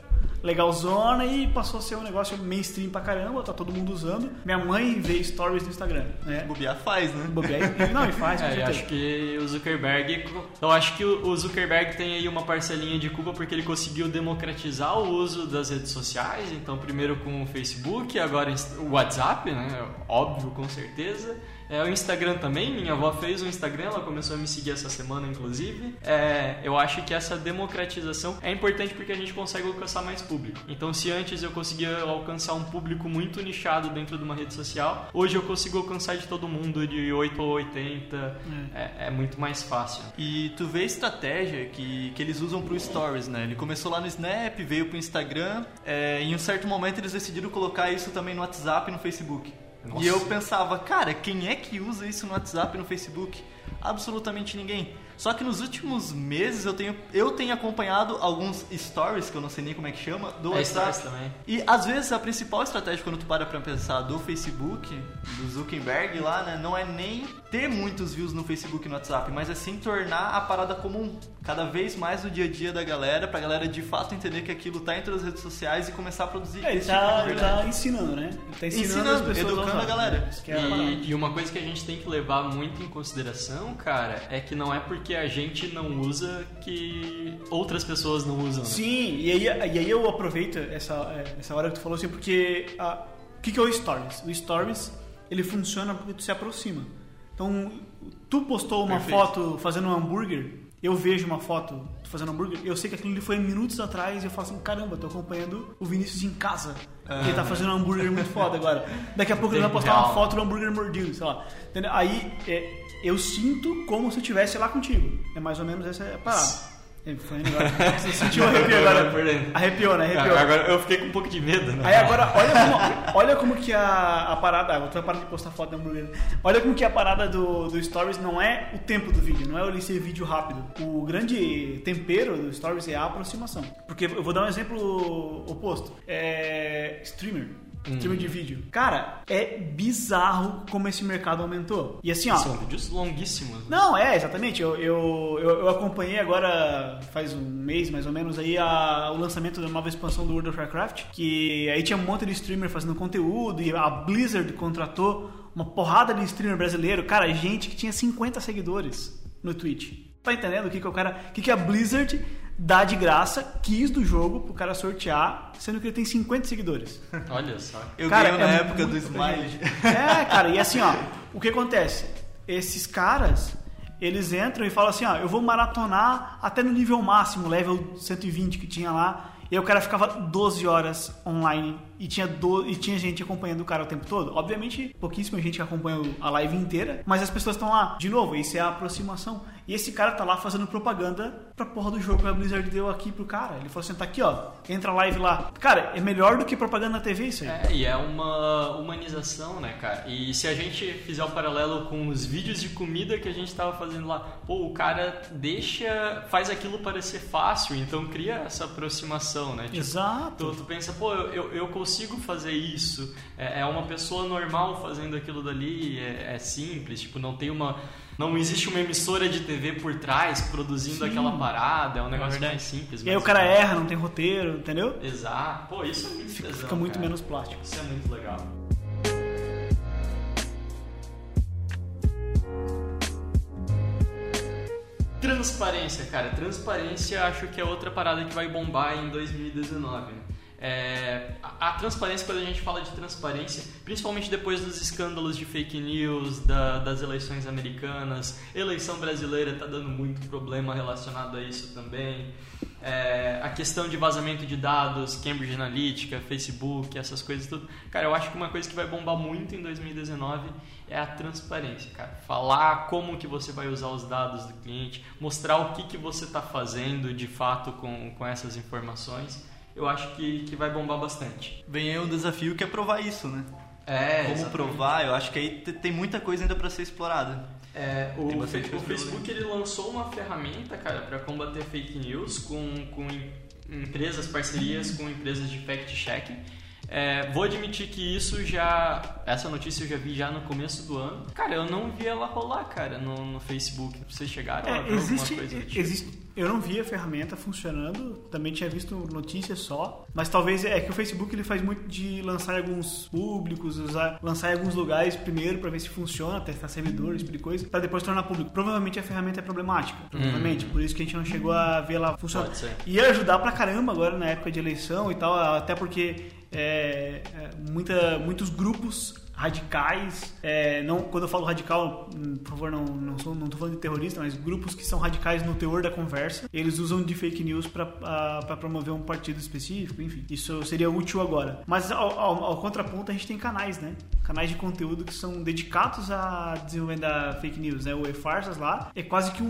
legalzona e passou a ser um negócio mainstream pra caramba, tá todo mundo usando. Minha mãe vê stories no Instagram, né? Bobear faz, né? Bobear e- Não, e faz, com É, acho que o Zuckerberg. Eu acho que o o Zuckerberg tem aí uma parcelinha de culpa porque ele conseguiu democratizar o uso das redes sociais. Então, primeiro com o Facebook, agora o WhatsApp, né? Óbvio, com certeza. É, o Instagram também, minha avó fez o Instagram, ela começou a me seguir essa semana, inclusive. É, eu acho que essa democratização é importante porque a gente consegue alcançar mais público. Então, se antes eu conseguia alcançar um público muito nichado dentro de uma rede social, hoje eu consigo alcançar de todo mundo, de 8 a 80. É, é muito mais fácil. E tu vê a estratégia que, que eles usam pro Stories, né? Ele começou lá no Snap, veio pro Instagram, é, em um certo momento eles decidiram colocar isso também no WhatsApp e no Facebook. Nossa. E eu pensava, cara, quem é que usa isso no WhatsApp e no Facebook? Absolutamente ninguém. Só que nos últimos meses eu tenho, eu tenho acompanhado alguns stories, que eu não sei nem como é que chama, do É, WhatsApp. também. E às vezes a principal estratégia quando tu para pra pensar do Facebook, do Zuckerberg lá, né, não é nem ter muitos views no Facebook e no WhatsApp, mas é sim tornar a parada comum, cada vez mais no dia a dia da galera, pra galera de fato entender que aquilo tá entre as redes sociais e começar a produzir É, ele tá, tipo ele tá ensinando, né? Ele tá ensinando, Ensinando, as pessoas educando a galera. Isso que é a parada. E, e uma coisa que a gente tem que levar muito em consideração, cara, é que não é porque a gente não usa que outras pessoas não usam. né? Sim, e aí, e aí eu aproveito essa, é, essa hora que tu falou assim, porque o que, que é o Stories? O Stories, ele funciona porque tu se aproxima. Então, tu postou uma Perfeito. foto fazendo um hambúrguer, eu vejo uma foto fazendo hambúrguer, eu sei que aquilo ali foi minutos atrás e eu falo assim, caramba, tô acompanhando o Vinícius em casa. Ele tá fazendo um hambúrguer muito foda agora. Daqui a pouco ele vai postar uma foto do hambúrguer mordido, sei lá. Entendeu? Aí é, eu sinto como se eu estivesse lá contigo. É mais ou menos essa a parada. Foi. Você sentiu um arrepio agora? Arrepiou, né? Arrepiou. Agora eu fiquei com um pouco de medo, né? Aí agora, olha como, olha como que a, a parada. Ah, tu vai parar de postar foto do hambúrguer. Olha como que a parada do, do Stories não é o tempo do vídeo, não é ele ser vídeo rápido. O grande tempero do Stories é a aproximação. Porque eu vou dar um exemplo oposto. É. Streamer. Streamer de vídeo. Cara, é bizarro como esse mercado aumentou. E assim, ó. São vídeos longuíssimos. né? Não, é, exatamente. Eu, eu, eu, eu acompanhei agora, faz um mês mais ou menos, aí a, o lançamento da nova expansão do World of Warcraft. Que aí tinha um monte de streamer fazendo conteúdo e a Blizzard contratou uma porrada de streamer brasileiro. Cara, gente que tinha 50 seguidores no Twitch. Tá entendendo o que, que o cara. O que, que a Blizzard dá de graça, quis do jogo pro cara sortear, sendo que ele tem 50 seguidores. Olha só. Eu Cara, ganhei na é época do Smile. É, cara, e assim, ó, o que acontece? Esses caras, eles entram e falam assim, ó, eu vou maratonar até no nível máximo, level 120 que tinha lá, e aí o cara ficava 12 horas online e tinha, do, e tinha gente acompanhando o cara o tempo todo. Obviamente, pouquíssima gente acompanha a live inteira, mas as pessoas estão lá. De novo, isso é a aproximação. E esse cara tá lá fazendo propaganda pra porra do jogo que a Blizzard deu aqui pro cara. Ele falou assim, tá aqui, ó, entra a live lá. Cara, é melhor do que propaganda na TV isso aí. É, e é uma humanização, né, cara? E se a gente fizer o paralelo com os vídeos de comida que a gente tava fazendo lá, pô, o cara deixa, faz aquilo parecer fácil, então cria essa aproximação, né? Tipo, Exato. Tu, tu pensa, pô, eu, eu, eu consigo fazer isso. É, é uma pessoa normal fazendo aquilo dali, é, é simples, tipo, não tem uma. Não existe uma emissora de TV por trás produzindo aquela parada, é um negócio mais simples. E aí o cara legal. erra, não tem roteiro, entendeu? Exato. Pô, isso é muito Fica, tesão, fica muito cara. menos plástico. Isso é muito legal. Transparência, cara. Transparência acho que é outra parada que vai bombar em 2019. né? É, a, a transparência, quando a gente fala de transparência, principalmente depois dos escândalos de fake news, da- das eleições americanas, eleição brasileira tá dando muito problema relacionado a isso também. É, a questão de vazamento de dados, Cambridge Analytica, Facebook, essas coisas tudo. Cara, eu acho que uma coisa que vai bombar muito em 2019 é a transparência, cara. Falar como que você vai usar os dados do cliente, mostrar o que, que você está fazendo de fato com, com essas informações. Eu acho que, que vai bombar bastante. Vem aí um desafio que é provar isso, né? É, Como exatamente. provar, eu acho que aí te- tem muita coisa ainda pra ser explorada. É, o, o Facebook ele lançou uma ferramenta, cara, para combater fake news com, com em- empresas, parcerias com empresas de fact-checking. É, vou admitir que isso já. Essa notícia eu já vi já no começo do ano. Cara, eu não vi ela rolar, cara, no, no Facebook. Vocês chegaram a É, ver existe, alguma coisa tipo? existe, eu não vi a ferramenta funcionando, também tinha visto notícias só, mas talvez é que o Facebook ele faz muito de lançar em alguns públicos, usar, lançar em alguns lugares primeiro para ver se funciona, testar servidor, esse tipo de coisa, para depois tornar público. Provavelmente a ferramenta é problemática, provavelmente, por isso que a gente não chegou a ver ela funcionar. Pode ser. Ia ajudar pra caramba agora na época de eleição e tal, até porque é, é, muita, muitos grupos radicais, é, não, quando eu falo radical, hum, por favor, não, não, sou, não tô falando de terrorista, mas grupos que são radicais no teor da conversa, eles usam de fake news para promover um partido específico, enfim, isso seria útil agora. Mas ao, ao, ao, contraponto, a gente tem canais, né? Canais de conteúdo que são dedicados a desenvolver da fake news, né? O E-Farsas lá é quase que um,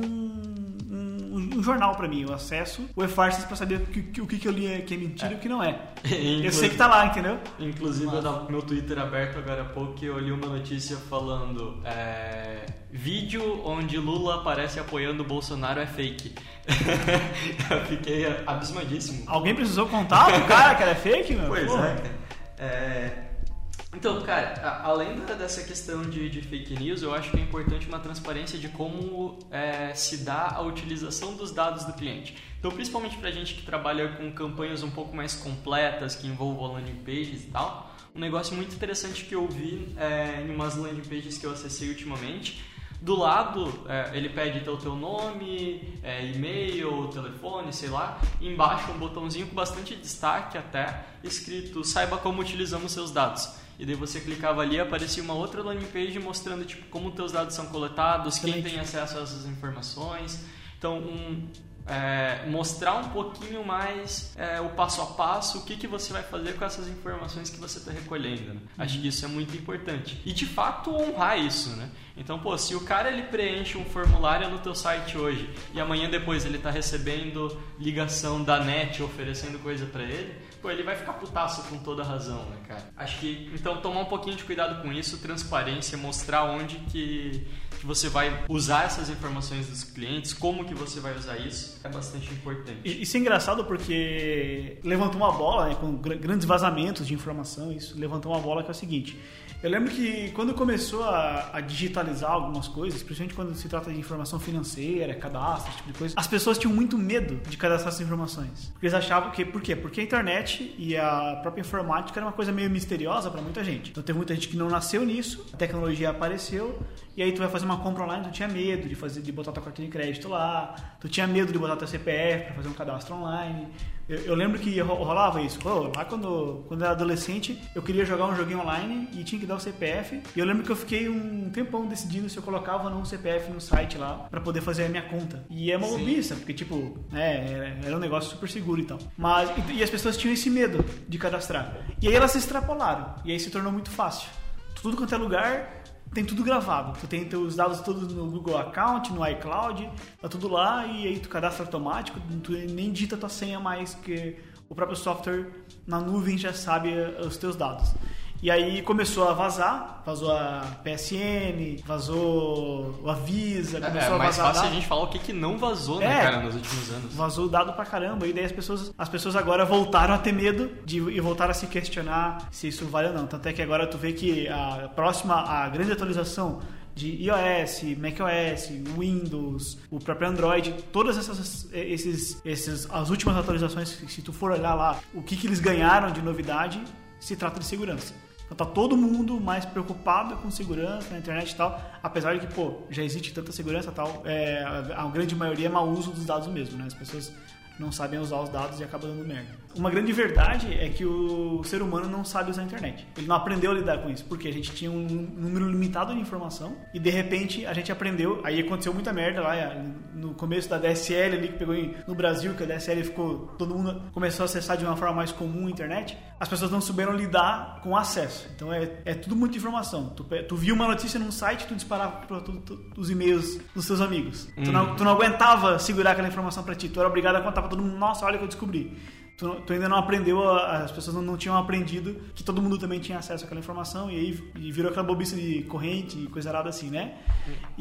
um, um jornal para mim, eu acesso o E-Farsas para saber o que, o que, eu li é, que é mentira e o que não é. eu sei que tá lá, entendeu? Inclusive, eu tô meu Twitter aberto agora pouco eu li uma notícia falando é, vídeo onde Lula aparece apoiando o Bolsonaro é fake. eu fiquei abismadíssimo. Alguém precisou contar pro cara que era fake, meu? Pois é. é. Então, cara, além dessa questão de, de, fake news, eu acho que é importante uma transparência de como é, se dá a utilização dos dados do cliente. Então, principalmente para gente que trabalha com campanhas um pouco mais completas, que envolvam landing pages e tal, um negócio muito interessante que eu vi é, em umas landing pages que eu acessei ultimamente. Do lado, é, ele pede teu, teu nome, é, e-mail, telefone, sei lá. E embaixo um botãozinho com bastante destaque até, escrito saiba como utilizamos seus dados. E daí você clicava ali e aparecia uma outra landing page mostrando tipo, como teus dados são coletados, Excelente. quem tem acesso a essas informações. Então, um, é, mostrar um pouquinho mais é, o passo a passo, o que, que você vai fazer com essas informações que você está recolhendo. Né? Acho que isso é muito importante. E de fato honrar isso, né? Então, pô, se o cara ele preenche um formulário no teu site hoje e amanhã depois ele está recebendo ligação da net oferecendo coisa para ele, pô, ele vai ficar putaço com toda razão, né, cara? Acho que então tomar um pouquinho de cuidado com isso, transparência, mostrar onde que que você vai usar essas informações dos clientes, como que você vai usar isso, é bastante importante. Isso é engraçado porque levantou uma bola, né, com grandes vazamentos de informação, isso levantou uma bola que é o seguinte, eu lembro que quando começou a, a, digitalizar algumas coisas, principalmente quando se trata de informação financeira, cadastro, esse tipo de coisa, as pessoas tinham muito medo de cadastrar essas informações. Porque eles achavam que. Por quê? Porque a internet e a própria informática era uma coisa meio misteriosa para muita gente. Então teve muita gente que não nasceu nisso, a tecnologia apareceu, e aí tu vai fazer uma compra online, tu tinha medo de fazer de botar tua carteira de crédito lá, tu tinha medo de botar teu CPF para fazer um cadastro online. Eu, eu, lembro que rolava isso. Pô, lá quando, quando eu era adolescente, eu queria jogar um joguinho online e tinha que dar o CPF. E eu lembro que eu fiquei um tempão decidindo se eu colocava ou não o CPF no site lá para poder fazer a minha conta. E é uma bobiça, porque, tipo, é, era um negócio super seguro e tal. Mas, e, e as pessoas tinham esse medo de cadastrar. E aí elas se extrapolaram. E aí se tornou muito fácil. Tudo quanto é lugar, tem tudo gravado. Tu tem teus dados todos no Google Account, no iCloud, tá tudo lá e aí tu cadastra automático, tu nem digita tua senha mais, que o próprio software na nuvem já sabe os teus dados. E aí começou a vazar, vazou a PSN, vazou o Avisa, é, começou é, a vazar. É mais fácil dado. a gente falar o que, que não vazou, né, é, cara, nos últimos anos. Vazou dado pra caramba, e daí as pessoas, as pessoas agora voltaram a ter medo de, e voltaram a se questionar se isso vale ou não. Tanto é que agora tu vê que a próxima, a grande atualização de iOS, macOS, Windows, o próprio Android, todas essas esses, esses as últimas atualizações, se tu for olhar lá, o que, que eles ganharam de novidade, se trata de segurança. Então tá todo mundo mais preocupado com segurança na internet e tal, apesar de que, pô, já existe tanta segurança e tal, é, a grande maioria é mau uso dos dados mesmo, né? As pessoas não sabem usar os dados e acabam dando merda. Uma grande verdade é que o ser humano não sabe usar a internet. Ele não aprendeu a lidar com isso, porque a gente tinha um número limitado de informação e de repente a gente aprendeu. Aí aconteceu muita merda lá no começo da DSL ali que pegou no Brasil, que a DSL ficou. Todo mundo começou a acessar de uma forma mais comum a internet. As pessoas não souberam lidar com o acesso. Então é, é tudo muita informação. Tu, tu viu uma notícia num site, tu disparava para os e-mails dos seus amigos. Hum. Tu, não, tu não aguentava segurar aquela informação para ti. Tu era obrigado a contar para todo mundo: nossa, olha o que eu descobri tu, tu, ainda não aprendeu, as pessoas não, não, tinham aprendido que todo mundo também tinha acesso àquela informação e aí e virou aquela bobiça de corrente e coisa errada assim, né?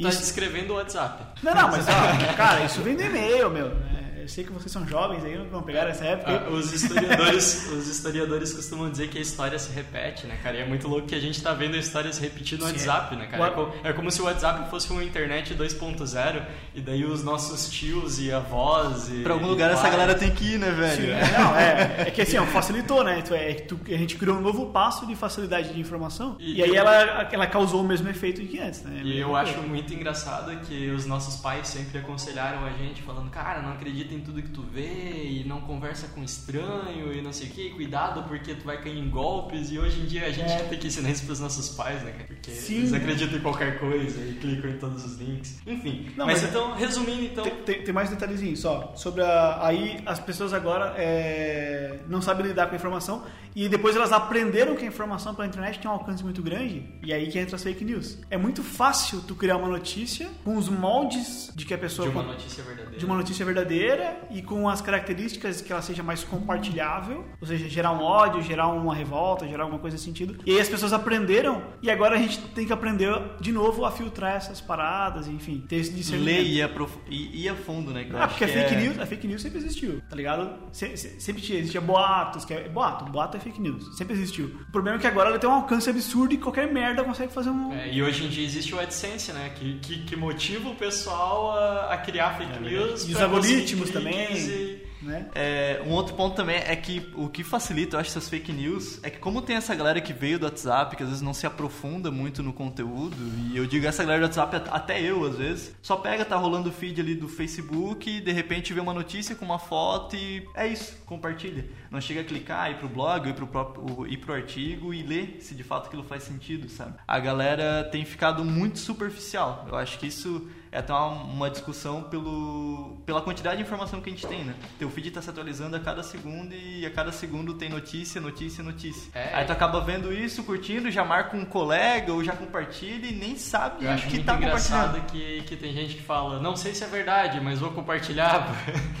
Tá isso... descrevendo o WhatsApp. Não, não, mas ó, cara, isso vem do e-mail, meu. Né? Eu sei que vocês são jovens aí, não pegaram essa época. Ah, os, historiadores, os historiadores costumam dizer que a história se repete, né, cara? E é muito louco que a gente tá vendo a história se repetir no Sim, WhatsApp, né, cara? É como, é como, se o WhatsApp fosse uma internet 2.0 e daí os nossos tios e avós e... Pra algum lugar essa galera tem que ir, né, velho? Sim, não, é, é que assim, ó, facilitou, né? É, tu, a gente criou um novo passo de facilidade de informação e, e aí ela, ela causou o mesmo efeito que antes, né? E eu acho muito engraçado que os nossos pais sempre aconselharam a gente falando, cara, não acredita em em tudo que tu vê e não conversa com estranho e não sei o que, cuidado porque tu vai cair em golpes e hoje em dia a gente É. tem que ensinar isso pros nossos pais, né? Porque Sim. eles acreditam em qualquer coisa e clicam em todos os links. Enfim, Não, mas, mas- então, resumindo então... Tem, tem- tem mais detalhezinho só. Sobre a. Aí as pessoas agora é, não sabem lidar com a informação e depois elas aprenderam que a informação pela internet tem um alcance muito grande e aí que entra as fake news. É muito fácil tu criar uma notícia com os moldes de que a pessoa. De uma notícia verdadeira. de uma notícia verdadeira e com as características que ela seja mais compartilhável, ou seja, gerar um ódio, gerar uma revolta, gerar alguma coisa nesse sentido. E aí as pessoas aprenderam e agora a gente tem que aprender de novo a filtrar essas paradas, enfim, ter esse discernimento. Ler e ir, a prof- e ir a fundo, né? Ah, porque a que fake, é- news, a fake news sempre existiu, tá ligado? Se- se- sempre tinha, existia boatos, que é boato, boato é fake news, sempre existiu. O problema é que agora ela tem um alcance absurdo e qualquer merda consegue fazer um. É, e hoje em dia existe o AdSense, né? Que, que, que motiva o pessoal a, a criar fake news. E os algoritmos também. e- Né? É, um outro ponto também é que o que facilita, eu acho, essas fake news é que como tem essa galera que veio do WhatsApp, que às vezes não se aprofunda muito no conteúdo, e eu digo essa galera do WhatsApp, até eu às vezes, só pega, tá rolando o feed ali do Facebook, e de repente vê uma notícia com uma foto e é isso, compartilha. Não chega a clicar, ir pro blog, ir pro, próprio, ir pro artigo e ler se de fato aquilo faz sentido, sabe? A galera tem ficado muito superficial. Eu acho que isso é até uma, uma discussão pelo, pela quantidade de informação que a gente tem, né? Teu feed tá se atualizando a cada segundo e a cada segundo tem notícia, notícia, notícia. É. Aí tu acaba vendo isso, curtindo, já marca um colega ou já compartilha e nem sabe acho que muito tá compartilhando. que, que tem gente que fala, não sei se é verdade, mas vou compartilhar.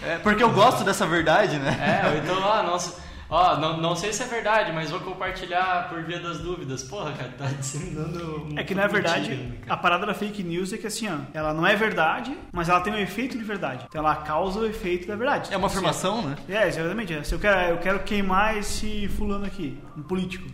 É, porque eu gosto dessa verdade, né? é, então, ah, nossa, ó, não, não sei se é verdade, mas vou compartilhar por via das dúvidas. Porra, cara, tá disseminando. É que na verdade, mentira, a parada da fake news é que assim, ó, ela não é verdade, mas ela tem um efeito de verdade. Então ela causa o efeito da verdade. É uma Assim, afirmação, né? É, exatamente. é. Se eu quero, eu quero queimar esse fulano aqui, um político.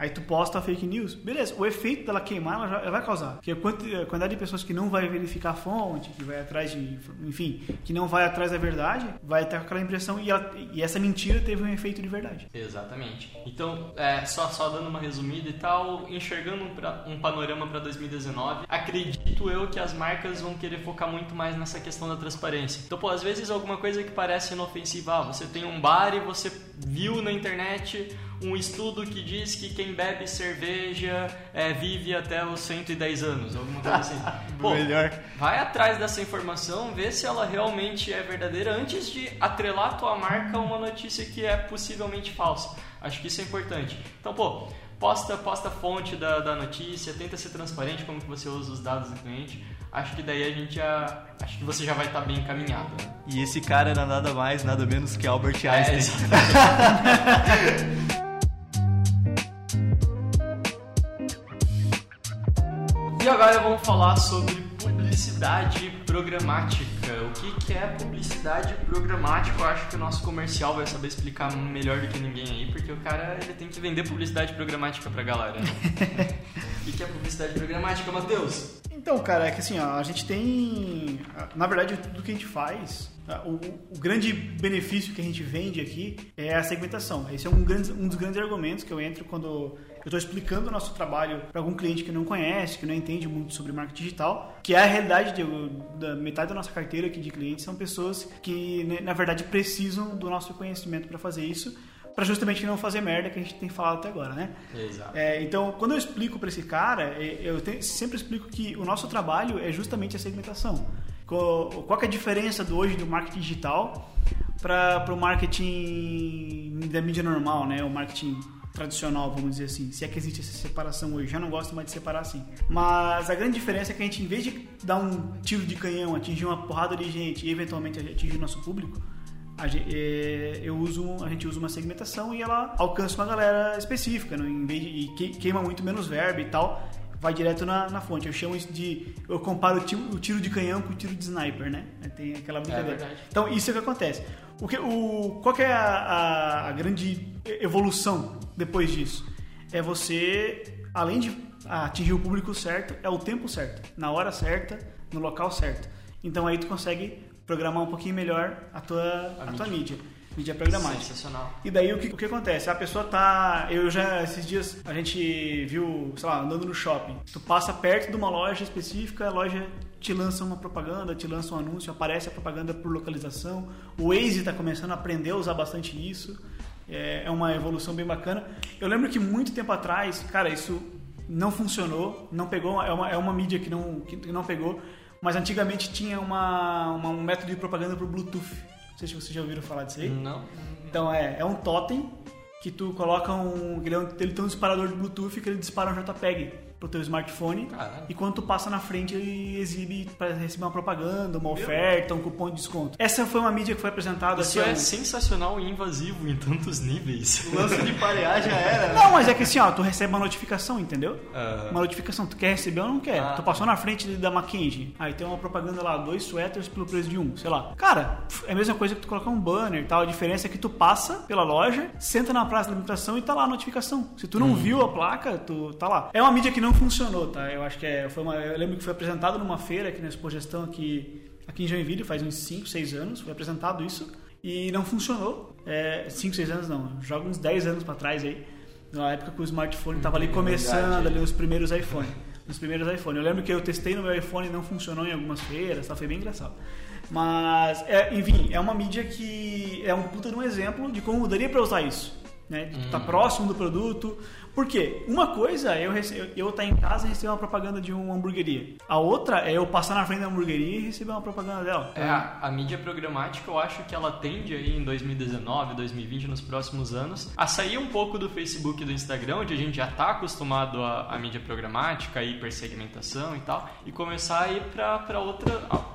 Aí tu posta a fake news, beleza. O efeito dela queimar, ela, já- ela vai causar. Porque a quanti- a quantidade de pessoas que não vai verificar a fonte, que vai atrás de. Enfim, que não vai atrás da verdade, vai ter aquela impressão e, ela- e essa mentira teve um efeito de verdade. Exatamente. Então, é, só, só dando uma resumida e tal, enxergando um, pra- um panorama para 2019, acredito eu que as marcas vão querer focar muito mais nessa questão da transparência. Então, pô, às vezes alguma coisa que parece inofensiva, ah, você tem um bar e você viu na internet um estudo que diz que quem bebe cerveja é, vive até os 110 anos, alguma coisa assim. Pô, Melhor. Vai atrás dessa informação, vê se ela realmente é verdadeira antes de atrelar a tua marca a uma notícia que é possivelmente falsa. Acho que isso é importante. Então, pô, posta, posta a fonte da, da notícia, tenta ser transparente como que você usa os dados do cliente. Acho que daí a gente já. Acho que você já vai estar bem encaminhado. né? E esse cara era nada mais, nada menos que Albert É, Einstein. exatamente. agora vamos falar sobre publicidade programática. O que, que é publicidade programática? Eu acho que o nosso comercial vai saber explicar melhor do que ninguém aí, porque o cara ele tem que vender publicidade programática pra galera. né? o que, que é publicidade programática, Matheus? Então, cara, é que assim, ó, a gente tem. Na verdade, tudo que a gente faz, tá, o, o grande benefício que a gente vende aqui é a segmentação. Esse é um, grande, um dos grandes argumentos que eu entro quando eu estou explicando o nosso trabalho para algum cliente que não conhece, que não entende muito sobre marketing digital, que é a realidade de, da metade da nossa carteira aqui de clientes são pessoas que, né, na verdade, precisam do nosso conhecimento para fazer isso, para justamente não fazer merda que a gente tem falado até agora, né? Exato. É, então, quando eu explico para esse cara, é, eu te- sempre explico que o nosso trabalho é justamente a segmentação. Qual, qual que é a diferença do hoje do marketing digital para o marketing da mídia normal, né? O marketing tradicional, vamos dizer assim. Se é que existe essa separação hoje. Já não gosto mais de separar assim. Mas a grande diferença é que a gente, em vez de dar um tiro de canhão, atingir uma porrada de gente e eventualmente atingir o nosso público, a gente, é, eu uso, a gente usa uma segmentação e ela alcança uma galera específica, não? em vez de, e que- queima muito menos verbo e tal, vai direto na, na fonte. Eu chamo isso de. Eu comparo o tiro, o tiro de canhão com o tiro de sniper, né? Tem aquela brincadeira. verdade. então, isso é o que acontece. O que, o, qual que é a, a- a grande evolução depois disso? É você, além de atingir o público certo, é o tempo certo, na hora certa, no local certo. Então aí tu consegue programar um pouquinho melhor a tua, a tua mídia. Mídia programática. Sensacional. E daí o que, o que acontece? A pessoa tá. Eu já, esses dias, a gente viu, sei lá, andando no shopping. Tu passa perto de uma loja específica, a loja te lança uma propaganda, te lança um anúncio, aparece a propaganda por localização. O Waze está começando a aprender a usar bastante isso. É, é uma evolução bem bacana. Eu lembro que muito tempo atrás, cara, isso não funcionou, não pegou, é uma, é uma mídia que não, que não pegou. Mas antigamente tinha uma, uma um método de propaganda por Bluetooth. Não sei se vocês já ouviram falar disso aí. Não. Então é, é um totem que tu coloca um. Ele, é um, ele tem um disparador de Bluetooth que ele dispara um JPEG pro teu smartphone. Caralho. E quando tu passa na frente, ele exibe para receber uma propaganda, uma oferta, um cupom de desconto. Essa foi uma mídia que foi apresentada Isso assim. é ó, sensacional e invasivo em tantos níveis. O lance de parear já era. né? Não, mas é que assim, ó, tu recebe uma notificação, entendeu? Ah. Uma notificação, tu quer receber ou não quer? Ah. Tu passou na frente da Mackenzie, aí tem uma propaganda lá, dois suéteres pelo preço de um, sei lá. Cara, é a mesma coisa que tu colocar um banner e tal. A diferença é que tu passa pela loja, senta na praça de alimentação e tá lá a notificação. Se tu Uhum. não viu a placa, tu tá lá. É uma mídia que não funcionou, tá? Eu acho que é, foi uma. Eu lembro que foi apresentado numa feira aqui na Expogestão aqui, aqui em Joinville, faz uns 5, 6 anos, foi apresentado isso. E não funcionou. 5, 6 anos não, joga uns 10 anos pra trás aí. Na época que o smartphone tava ali começando, ali os primeiros iPhone. Os primeiros iPhone. Eu lembro que eu testei no meu iPhone e não funcionou em algumas feiras, tá? foi bem engraçado. Mas, é, enfim, é uma mídia que é um puta de um exemplo de como daria pra usar isso. Né? Tu tá próximo do produto. Por quê? Uma coisa é eu estar eu, tá em casa e receber uma propaganda de uma hamburgueria. A outra é eu passar na frente da hamburgueria e receber uma propaganda dela. É, a, mídia programática, eu acho que ela tende aí em 2019, 2020, nos próximos anos, a sair um pouco do Facebook e do Instagram, onde a gente já está acostumado à, à mídia programática, a hipersegmentação e tal, e começar a ir para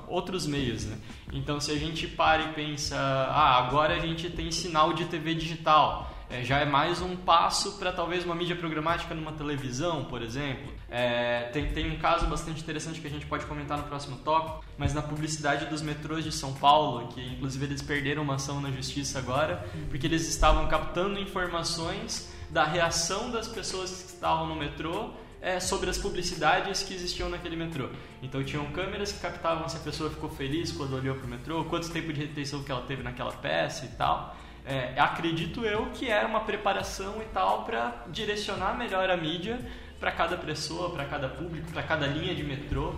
outros meios, né? Então, se a gente para e pensa, ah, agora a gente tem sinal de TV digital, é, já é mais um passo para talvez uma mídia programática numa televisão, por exemplo. É, tem, tem um caso bastante interessante que a gente pode comentar no próximo tópico, mas na publicidade dos metrôs de São Paulo, que inclusive eles perderam uma ação na justiça agora, porque eles estavam captando informações da reação das pessoas que estavam no metrô é, sobre as publicidades que existiam naquele metrô. Então tinham câmeras que captavam se a pessoa ficou feliz quando olhou para o metrô, quanto tempo de retenção que ela teve naquela peça e tal. É, acredito eu que era uma preparação e tal para direcionar melhor a mídia para cada pessoa, para cada público, para cada linha de metrô.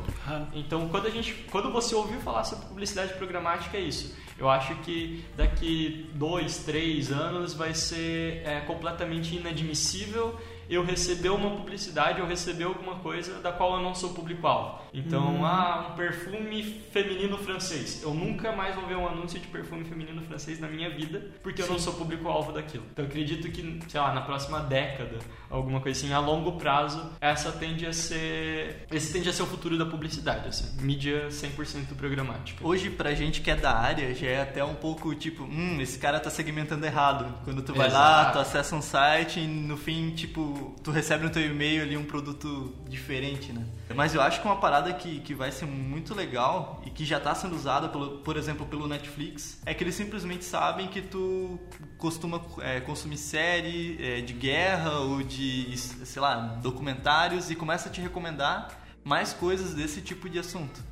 Então, quando a gente, quando você ouviu falar sobre publicidade programática, é isso. Eu acho que daqui dois, três anos vai ser é, completamente inadmissível eu receber uma publicidade ou receber alguma coisa da qual eu não sou público-alvo. Então, ah, um perfume feminino francês. Eu nunca mais vou ver um anúncio de perfume feminino francês na minha vida, porque eu não sou público-alvo daquilo. Então, eu acredito que, sei lá, na próxima década, alguma coisa assim, a longo prazo, essa tende a ser. Esse tende a ser o futuro da publicidade, assim. Mídia 100% programática. Hoje, pra gente que é da área, já é até um pouco tipo, hum, esse cara tá segmentando errado. Quando tu vai lá, Exato. tu acessa um site e no fim, tipo, tu recebe no teu e-mail ali um produto diferente, né? Mas eu acho que uma parada que, que vai ser muito legal e que já tá sendo usada, pelo, por exemplo, pelo Netflix, é que eles simplesmente sabem que tu costuma é, consumir série é, de guerra ou de, sei lá, documentários e começa a te recomendar mais coisas desse tipo de assunto.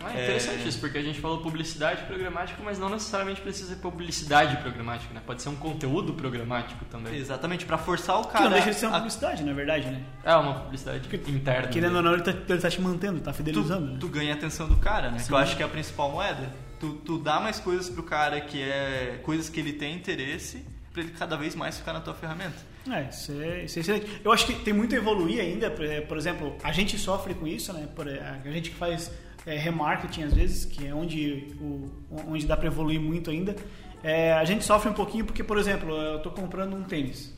Ah, é interessante isso, porque a gente falou publicidade programática, mas não necessariamente precisa ser publicidade programática, né? Pode ser um conteúdo programático também. Exatamente, pra forçar o Que cara. não deixa de ser uma a- publicidade, na verdade, né? É uma publicidade interna. Querendo ou não, ele tá, ele tá te mantendo, tá tu, fidelizando. né? tu ganha a atenção do cara, né? Que eu acho que é a principal moeda. Tu, tu dá mais coisas pro cara que é coisas que ele tem interesse pra ele cada vez mais ficar na tua ferramenta. É, isso é, isso é excelente. Eu acho que tem muito a evoluir ainda. Por, por exemplo, a gente sofre com isso, né? Por, a gente que faz é, remarketing às vezes, que é onde, o, onde dá para evoluir muito ainda. É, a gente sofre um pouquinho porque, por exemplo, eu tô comprando um tênis.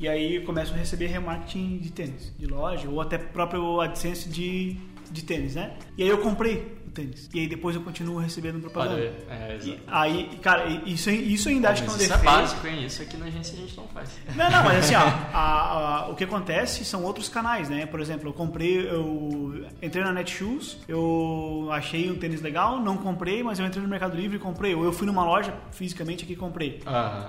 E aí eu começo a receber remarketing de tênis, de loja, ou até próprio AdSense de, de tênis, né? E aí eu comprei tênis. E aí depois eu continuo recebendo propaganda. É, E exato. aí, cara, isso, isso ainda acho que é um Mas isso defeito. é básico, hein? Isso aqui na agência a gente não faz. Não, não, mas assim, ó, a- a- o que acontece são outros canais, né? Por exemplo, eu comprei, eu entrei na Netshoes, eu achei um tênis legal, não comprei, mas eu entrei no Mercado Livre e comprei. Ou eu fui numa loja fisicamente aqui e comprei.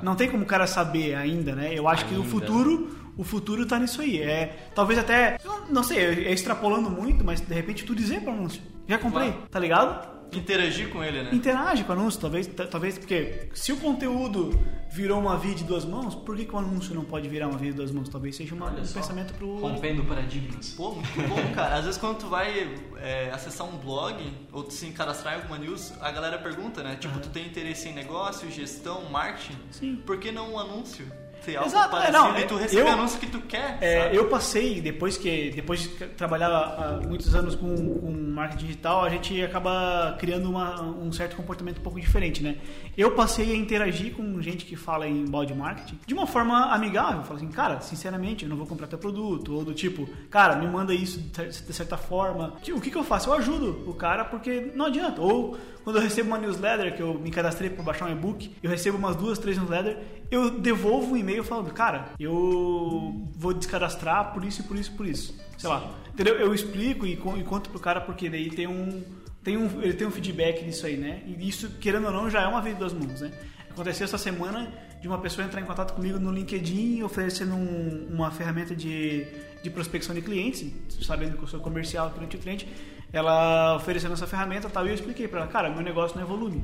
Não tem como o cara saber ainda, né? Eu acho que o Ainda. futuro, o futuro tá nisso aí. É, talvez até, não, sei, é extrapolando muito, mas de repente tu dizer para anúncio. Já comprei, Claro. tá ligado? Interagir com ele, né? interage com o anúncio, talvez, talvez porque se o conteúdo virou uma via de duas mãos, por que, que o anúncio não pode virar uma via de duas mãos? Talvez seja uma- um só. pensamento pro. Rompendo paradigmas. Pô, muito bom, cara. Às vezes quando tu vai é, acessar um blog ou tu se cadastrar em alguma news, a galera pergunta, né? Tipo, tu tem interesse em negócio, gestão, marketing? Sim. Por que não um anúncio? Tem algo Exato, é, parecido não, e tu é, recebe eu- o anúncio que tu quer, É, eu passei, depois que depois de trabalhar há muitos anos com, com marketing digital, a gente acaba criando uma- um certo comportamento um pouco diferente, né? Eu passei a interagir com gente que fala em balde marketing de uma forma amigável. Falo assim, cara, sinceramente, eu não vou comprar teu produto. Ou do tipo, cara, me manda isso de certa forma. O que, que eu faço? Eu ajudo o cara porque não adianta. Ou quando eu recebo uma newsletter, que eu me cadastrei para baixar um e-book, eu recebo umas duas, três newsletters, eu devolvo um e-mail falando, cara, eu vou descadastrar por isso por isso por isso. Sei lá. Entendeu? Eu explico e, e conto pro cara porque daí tem um, tem um. Ele tem um feedback disso aí, né? E isso, querendo ou não, já é uma vez duas mãos, né? Aconteceu essa semana de uma pessoa entrar em contato comigo no LinkedIn oferecendo um- uma ferramenta de, de prospecção de clientes, sabendo que eu sou comercial o cliente, ela oferecendo essa ferramenta tal, e eu expliquei para ela, cara, meu negócio não é volume.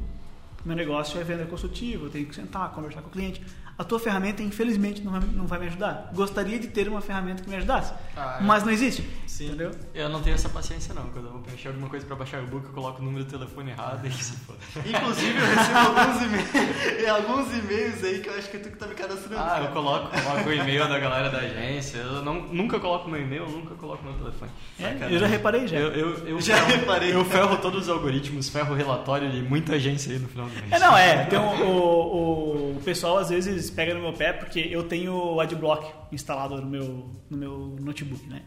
Meu negócio é venda consultiva, eu tenho que sentar, conversar com o cliente. A tua ferramenta, infelizmente, não vai, não vai me ajudar. Gostaria de ter uma ferramenta que me ajudasse, Ah, é. mas não existe. Sim. Entendeu? Eu não tenho essa paciência não. Quando eu vou preencher alguma coisa pra baixar o book, eu coloco o número do telefone errado e foda. Inclusive, eu recebo alguns e-mails, alguns e-mails aí que eu acho que é tu que tá me cadastrando. Ah, eu coloco, coloco o e-mail da galera da agência. Eu não, nunca coloco meu e-mail, nunca coloco meu telefone. É, eu já reparei já. Eu, eu, eu Já ferro, reparei. Eu ferro todos os algoritmos, ferro o relatório de muita agência aí no final do mês. É, não, é. Tem o, o, o pessoal às vezes pega no meu pé porque eu tenho o Adblock instalado no meu, no meu notebook, né?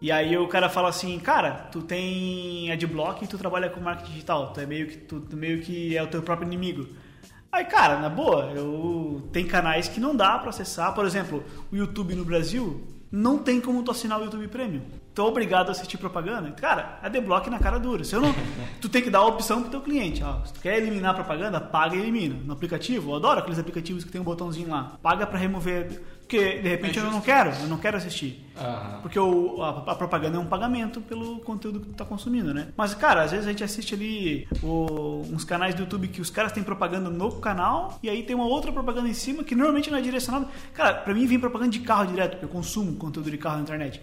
E aí o cara fala assim, cara, tu tem Adblock e tu trabalha com marketing digital, tu é meio que, tu, meio que é o teu próprio inimigo. Aí, cara, na boa, eu tem canais que não dá pra acessar, por exemplo, o YouTube no Brasil não tem como tu assinar o YouTube Premium. É obrigado a assistir propaganda. Cara, é deblock na cara dura. Se eu não, tu tem que dar a opção pro teu cliente. Ó, se tu quer eliminar a propaganda, paga e elimina. No aplicativo, eu adoro aqueles aplicativos que tem um botãozinho lá. Paga pra remover. Porque de repente eu não quero, eu não quero assistir. Aham. Porque o, a, a propaganda é um pagamento pelo conteúdo que tu tá consumindo, né? Mas, cara, às vezes a gente assiste ali o- uns canais do YouTube que os caras têm propaganda no canal e aí tem uma outra propaganda em cima que normalmente não é direcionada. Cara, pra mim vem propaganda de carro direto, porque eu consumo conteúdo de carro na internet.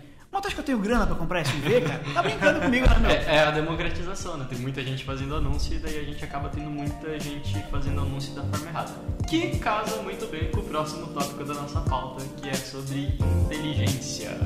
Tu acha que eu tenho grana pra comprar SUV, cara? Tá brincando comigo, né, meu? É, é a democratização, né? Tem muita gente fazendo anúncio e daí a gente acaba tendo muita gente fazendo anúncio da forma errada. Que casa muito bem com o próximo tópico da nossa pauta, que é sobre inteligência.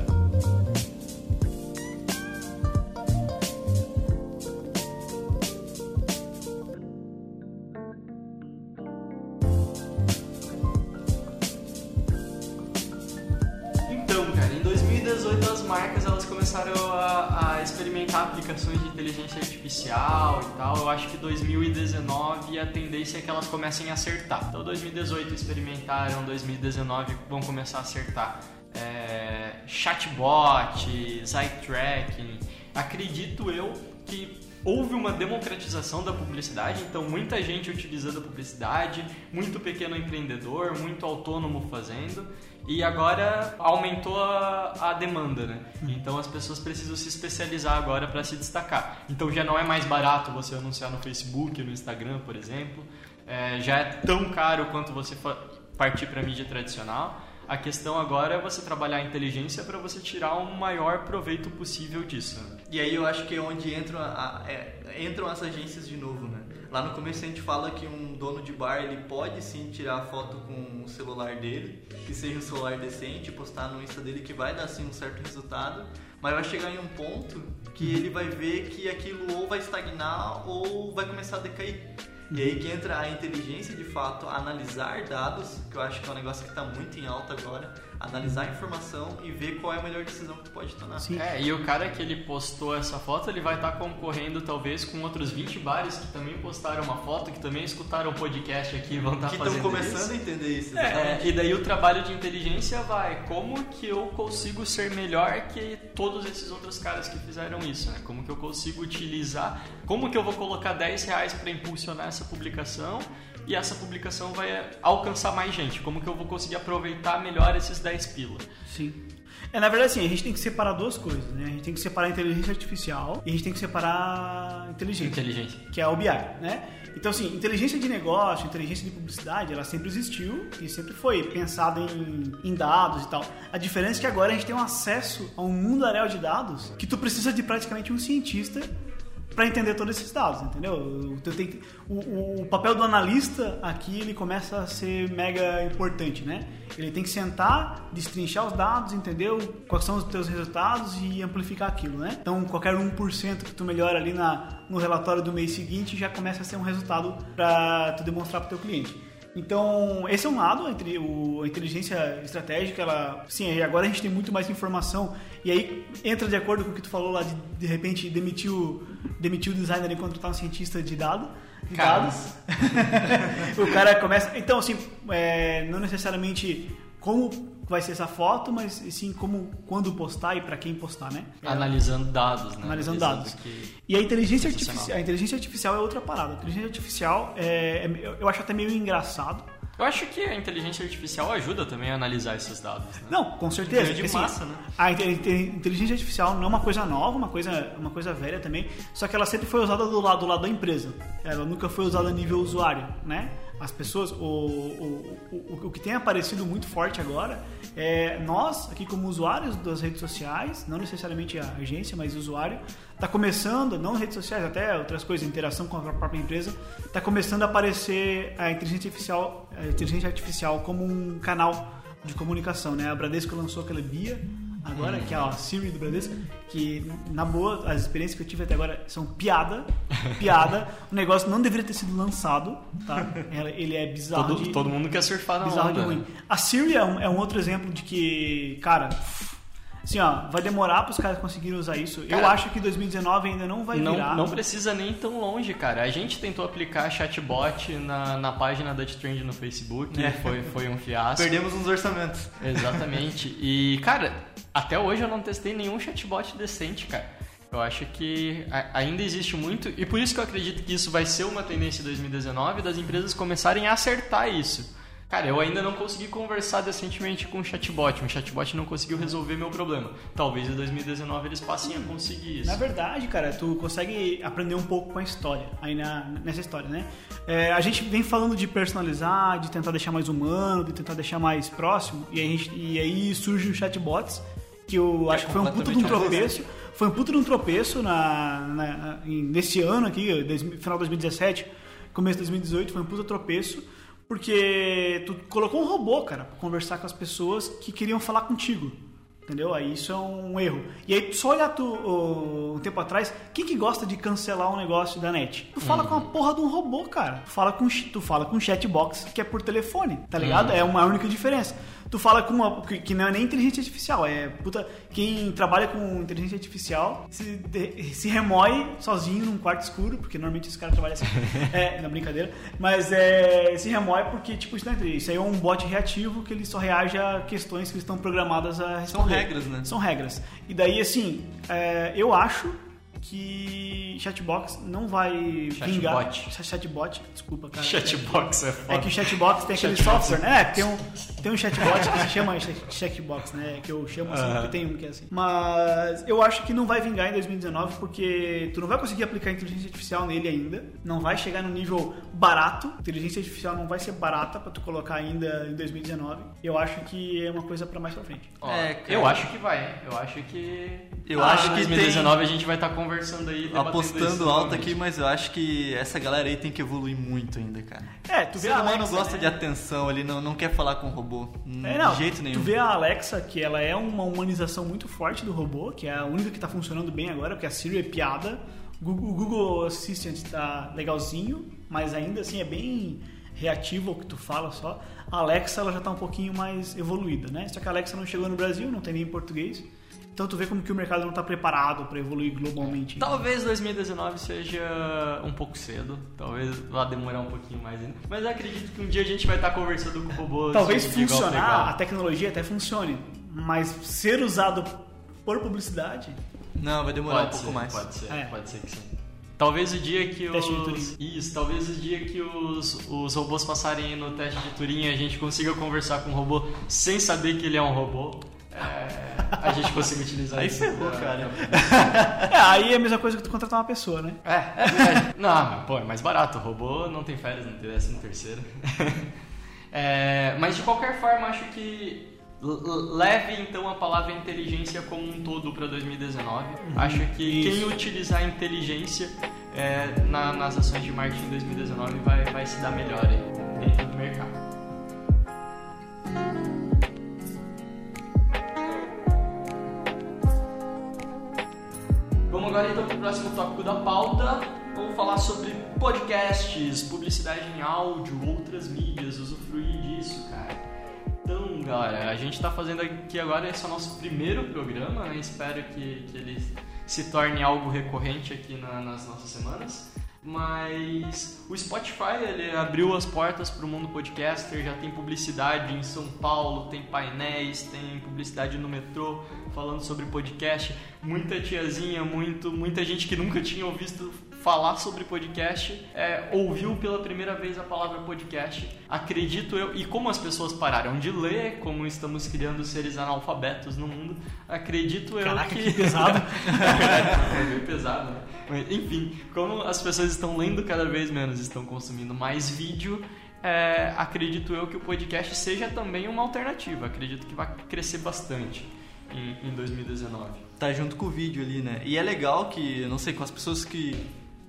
Aplicações de inteligência artificial e tal. Eu acho que 2019 a tendência é que elas comecem a acertar. Então 2018 experimentaram, 2019 vão começar a acertar. É, chatbot, eye tracking. Acredito eu que houve uma democratização da publicidade, então muita gente utilizando a publicidade, muito pequeno empreendedor, muito autônomo fazendo, e agora aumentou a, a demanda, né? Então as pessoas precisam se especializar agora para se destacar. Então já não é mais barato você anunciar no Facebook, no Instagram, por exemplo, É, já é tão caro quanto você partir para mídia tradicional. A questão agora é você trabalhar a inteligência para você tirar o maior proveito possível disso. né? E aí eu acho que é onde entram, a- é, entram as agências de novo, né? Lá no começo a gente fala que um dono de bar ele pode sim tirar foto com o celular dele, que seja um celular decente, postar no Insta dele que vai dar sim um certo resultado, mas vai chegar em um ponto que ele vai ver que aquilo ou vai estagnar ou vai começar a decair. E aí que entra a inteligência de fato, analisar dados, que eu acho que é um negócio que está muito em alta agora, analisar a informação e ver qual é a melhor decisão que tu pode tomar. Sim. É, e o cara que ele postou essa foto, ele vai estar concorrendo talvez com outros 20 bares que também postaram uma foto, que também escutaram o podcast aqui e vão estar que fazendo estão começando isso. a entender isso. É, exatamente. e daí o trabalho de inteligência vai, como que eu consigo ser melhor que todos esses outros caras que fizeram isso, né? Como que eu consigo utilizar, como que eu vou colocar 10 reais para impulsionar essa publicação e essa publicação vai alcançar mais gente, como que eu vou conseguir aproveitar melhor esses 10 pila. Sim. É, na verdade, assim, a gente tem que separar duas coisas, né? A gente tem que separar a inteligência artificial e a gente tem que separar a inteligência. Inteligência. Que é o BI, né? Então, assim, inteligência de negócio, inteligência de publicidade, ela sempre existiu e sempre foi pensada em, em dados e tal. A diferença é que agora a gente tem um acesso a um mundo areal de dados que tu precisa de praticamente um cientista para entender todos esses dados, entendeu? O, o- o papel do analista aqui ele começa a ser mega importante, né? Ele tem que sentar, destrinchar os dados, entender o- quais são os teus resultados e amplificar aquilo, né? Então, qualquer 1% que tu melhora ali na, no relatório do mês seguinte já começa a ser um resultado para tu demonstrar para teu cliente. Então, esse é um lado, entre o, a inteligência estratégica, ela, sim, agora a gente tem muito mais informação e aí entra de acordo com o que tu falou lá de de repente demitir o, demitir o designer e contratar um cientista de dado, de dados. o cara começa, então assim, é, não necessariamente como vai ser essa foto, mas sim como quando postar e para quem postar, né? Analisando dados, né? Analisando dados. que- E a inteligência, Sensacional. artificial, a inteligência artificial é outra parada. A inteligência artificial é, é- eu- acho até meio engraçado. Eu acho que a inteligência artificial ajuda também a analisar esses dados, né? Não, com certeza. De Assim, massa, né? A inte- inte- inteligência artificial não é uma coisa nova, uma coisa, uma coisa velha também, só que ela sempre foi usada do lado, do lado da empresa. Ela nunca foi usada a nível usuário, né? As pessoas, o, o, o, o que tem aparecido muito forte agora é nós, aqui como usuários das redes sociais, não necessariamente a agência, mas o usuário, está começando, não redes sociais, até outras coisas, interação com a própria empresa, está começando a aparecer a inteligência artificial, a inteligência artificial como um canal de comunicação, né? A Bradesco lançou aquela Bia agora, que é a Siri do Bradesco, que na boa, as experiências que eu tive até agora são piada, piada. o negócio não deveria ter sido lançado, tá? Ele é bizarro Todo, de, todo mundo quer surfar na bizarro de onda. ruim. né? A Siri é um, é um outro exemplo de que, cara, assim, ó, vai demorar para os caras conseguirem usar isso. eu Cara, acho que 2019 ainda não vai Não, virar. não precisa nem tão longe, cara. A gente tentou aplicar chatbot na, na página da Trend no Facebook, É. foi, foi um fiasco. Perdemos uns orçamentos. Exatamente. E, cara, até hoje eu não testei nenhum chatbot decente, cara. Eu acho que ainda existe muito, e por isso que eu acredito que isso vai ser uma tendência em 2019 das empresas começarem a acertar isso. Cara, eu ainda não consegui conversar decentemente com um chatbot. Um chatbot não conseguiu resolver meu problema. Talvez em 2019 eles passem a conseguir isso. Na verdade, cara, tu consegue aprender um pouco com a história, aí na, nessa história, né? É, a gente vem falando de personalizar, de tentar deixar mais humano, de tentar deixar mais próximo, e, a gente- e aí surge o chatbots, que eu acho que foi um puta de um tropeço. Foi um puta de um tropeço na, na- nesse ano aqui, final de 2017, começo de 2018, foi um puta tropeço, porque tu colocou um robô, cara, pra conversar com as pessoas que queriam falar contigo. Entendeu? Aí isso é um erro. E aí, só olhar tu, ô, um tempo atrás, quem que gosta de cancelar um negócio da net? Tu fala com a porra de um robô, cara. Tu fala com, tu fala com um chatbox que é por telefone, tá ligado? É uma única diferença. Tu fala com uma. que, que não é nem inteligência artificial, é puta. Quem trabalha com inteligência artificial se, de- se remói sozinho num quarto escuro, porque normalmente esse cara trabalha assim. é, na brincadeira. Mas é, se remói porque, tipo, isso, não é, isso aí é um bot reativo que ele só reage a questões que estão programadas a São responder. regras, né? São regras. E daí, assim, é, eu acho que chatbox não vai Chatbot. vingar. Ch- Chatbot, desculpa, cara. Chatbox é É foda. que o chatbox tem aquele Chatbox. software, né? Tem um, tem um chatbot que se chama chatbox, né? Que eu chamo assim, porque tem um que é assim. Mas eu acho que não vai vingar em 2019 porque tu não vai conseguir aplicar inteligência artificial nele ainda. Não vai chegar no nível barato. Inteligência artificial não vai ser barata pra tu colocar ainda em 2019. Eu acho que é uma coisa pra mais pra frente. Ó, É, cara. eu acho que vai. Eu acho que. Eu Ah, acho em que 2019 a gente vai estar conversando aí. Apostando alto aqui, mas eu acho que essa galera aí tem que evoluir muito ainda, cara. É, O tu vê ser a humano gosta né? de atenção, ele não, não quer falar com o robô. É, não, de jeito nenhum. Tu vê a Alexa, que ela é uma humanização muito forte do robô, que é a única que tá funcionando bem agora, porque a Siri é piada. O Google- Assistant tá legalzinho, mas ainda assim é bem reativo ao que tu fala só. A Alexa ela já tá um pouquinho mais evoluída, né? Só que a Alexa não chegou no Brasil, não tem nem em português. Então tu vê como que o mercado não tá preparado para evoluir globalmente. Talvez 2019 seja um pouco cedo, talvez vá demorar um pouquinho mais ainda. Mas eu acredito que um dia a gente vai estar conversando com robôs. Talvez funcionar, igual. a tecnologia até funcione, mas ser usado por publicidade Não, vai demorar Pode um pouco ser, mais. Pode ser, É. pode ser que sim. Talvez o dia que Teste de os. Turing. Isso, talvez o dia que os, os robôs passarem no teste de Turing a gente consiga conversar com o robô sem saber que ele é um robô. É, a gente consiga utilizar Aí isso. ferrou, pra- cara. É, aí é a mesma coisa que tu contratar uma pessoa, né? É, é verdade. Não, mas, pô, é mais barato. O robô não tem férias, não tem décimo terceiro. É, mas de qualquer forma, acho que leve então a palavra inteligência como um todo para 2019. Acho que quem utilizar a inteligência é, na- nas ações de marketing em 2019 vai, vai se dar melhor aí dentro do mercado. Vamos agora então para o próximo tópico da pauta. Vamos falar sobre podcasts, publicidade em áudio, outras mídias, usufruir disso, cara. Então, galera, a gente está fazendo aqui agora esse é o nosso primeiro programa, né? Espero que, que ele se torne algo recorrente aqui na- nas nossas semanas. Mas o Spotify ele abriu as portas para o mundo podcaster, já tem publicidade em São Paulo, tem painéis, tem publicidade no metrô falando sobre podcast. Muita tiazinha, muito, muita gente que nunca tinha ouvido falar sobre podcast é, ouviu pela primeira vez a palavra podcast. Acredito eu, e como as pessoas pararam de ler, como estamos criando seres analfabetos no mundo, acredito eu Caraca, que. que pesado. é meio pesado, né? Enfim, como as pessoas estão lendo cada vez menos, estão consumindo mais vídeo, é, acredito eu que o podcast seja também uma alternativa. Acredito que vai crescer bastante em, em 2019. Tá junto com o vídeo ali, né? E é legal que, não sei, com as pessoas que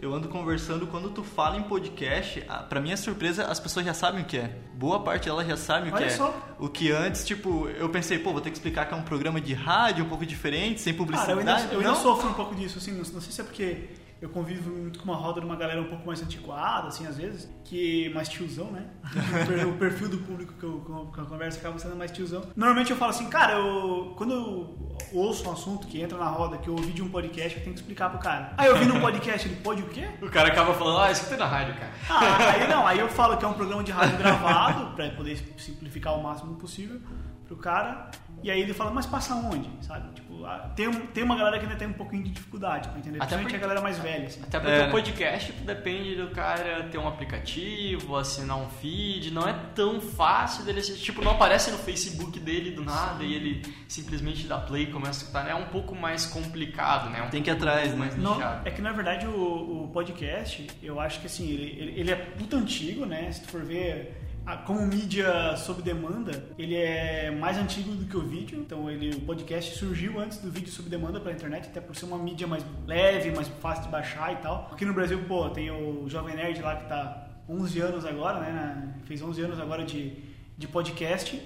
eu ando conversando, quando tu fala em podcast, a- pra minha surpresa, as pessoas já sabem o que é. Boa parte delas já sabem o Olha que é. só. O que antes, tipo, eu pensei, pô, vou ter que explicar que é um programa de rádio um pouco diferente, sem Cara, publicidade. eu ainda, eu ainda não? sofro um pouco disso, assim, não, não sei se é porque eu convivo muito com uma roda de uma galera um pouco mais antiquada, assim, às vezes, que mais tiozão, né? O per- o perfil do público que eu, que eu converso acaba sendo mais tiozão. Normalmente eu falo assim, cara, eu, quando eu ouço um assunto que entra na roda, que eu ouvi de um podcast, eu tenho que explicar pro cara. Aí eu vi num podcast, ele pode o quê? O cara acaba falando, ah, escutei na rádio, cara. Ah, aí não, aí eu falo que é um programa de rádio gravado, pra poder simplificar o máximo possível pro cara. E aí ele fala, mas passa onde? Sabe? Tipo, tem, tem uma galera que ainda tem um pouquinho de dificuldade pra entender. Até porque- a galera mais velha, assim. Até porque É. o podcast depende do cara ter um aplicativo, assinar um feed, não é tão fácil dele assistir. Tipo, não aparece no Facebook dele do nada e ele simplesmente dá play e começa a escutar. né? É um pouco mais complicado, né? É um Tem que ir atrás, né? mais Não, é que na verdade o, o podcast, eu acho que assim, ele, ele, ele é puta antigo, né? Se tu for ver como mídia sob demanda, ele é mais antigo do que o vídeo. Então ele, o podcast surgiu antes do vídeo sob demanda pela internet, até por ser uma mídia mais leve, mais fácil de baixar e tal. Aqui no Brasil, pô, tem o Jovem Nerd lá que tá 11 anos agora, né? Fez 11 anos agora de, de podcast.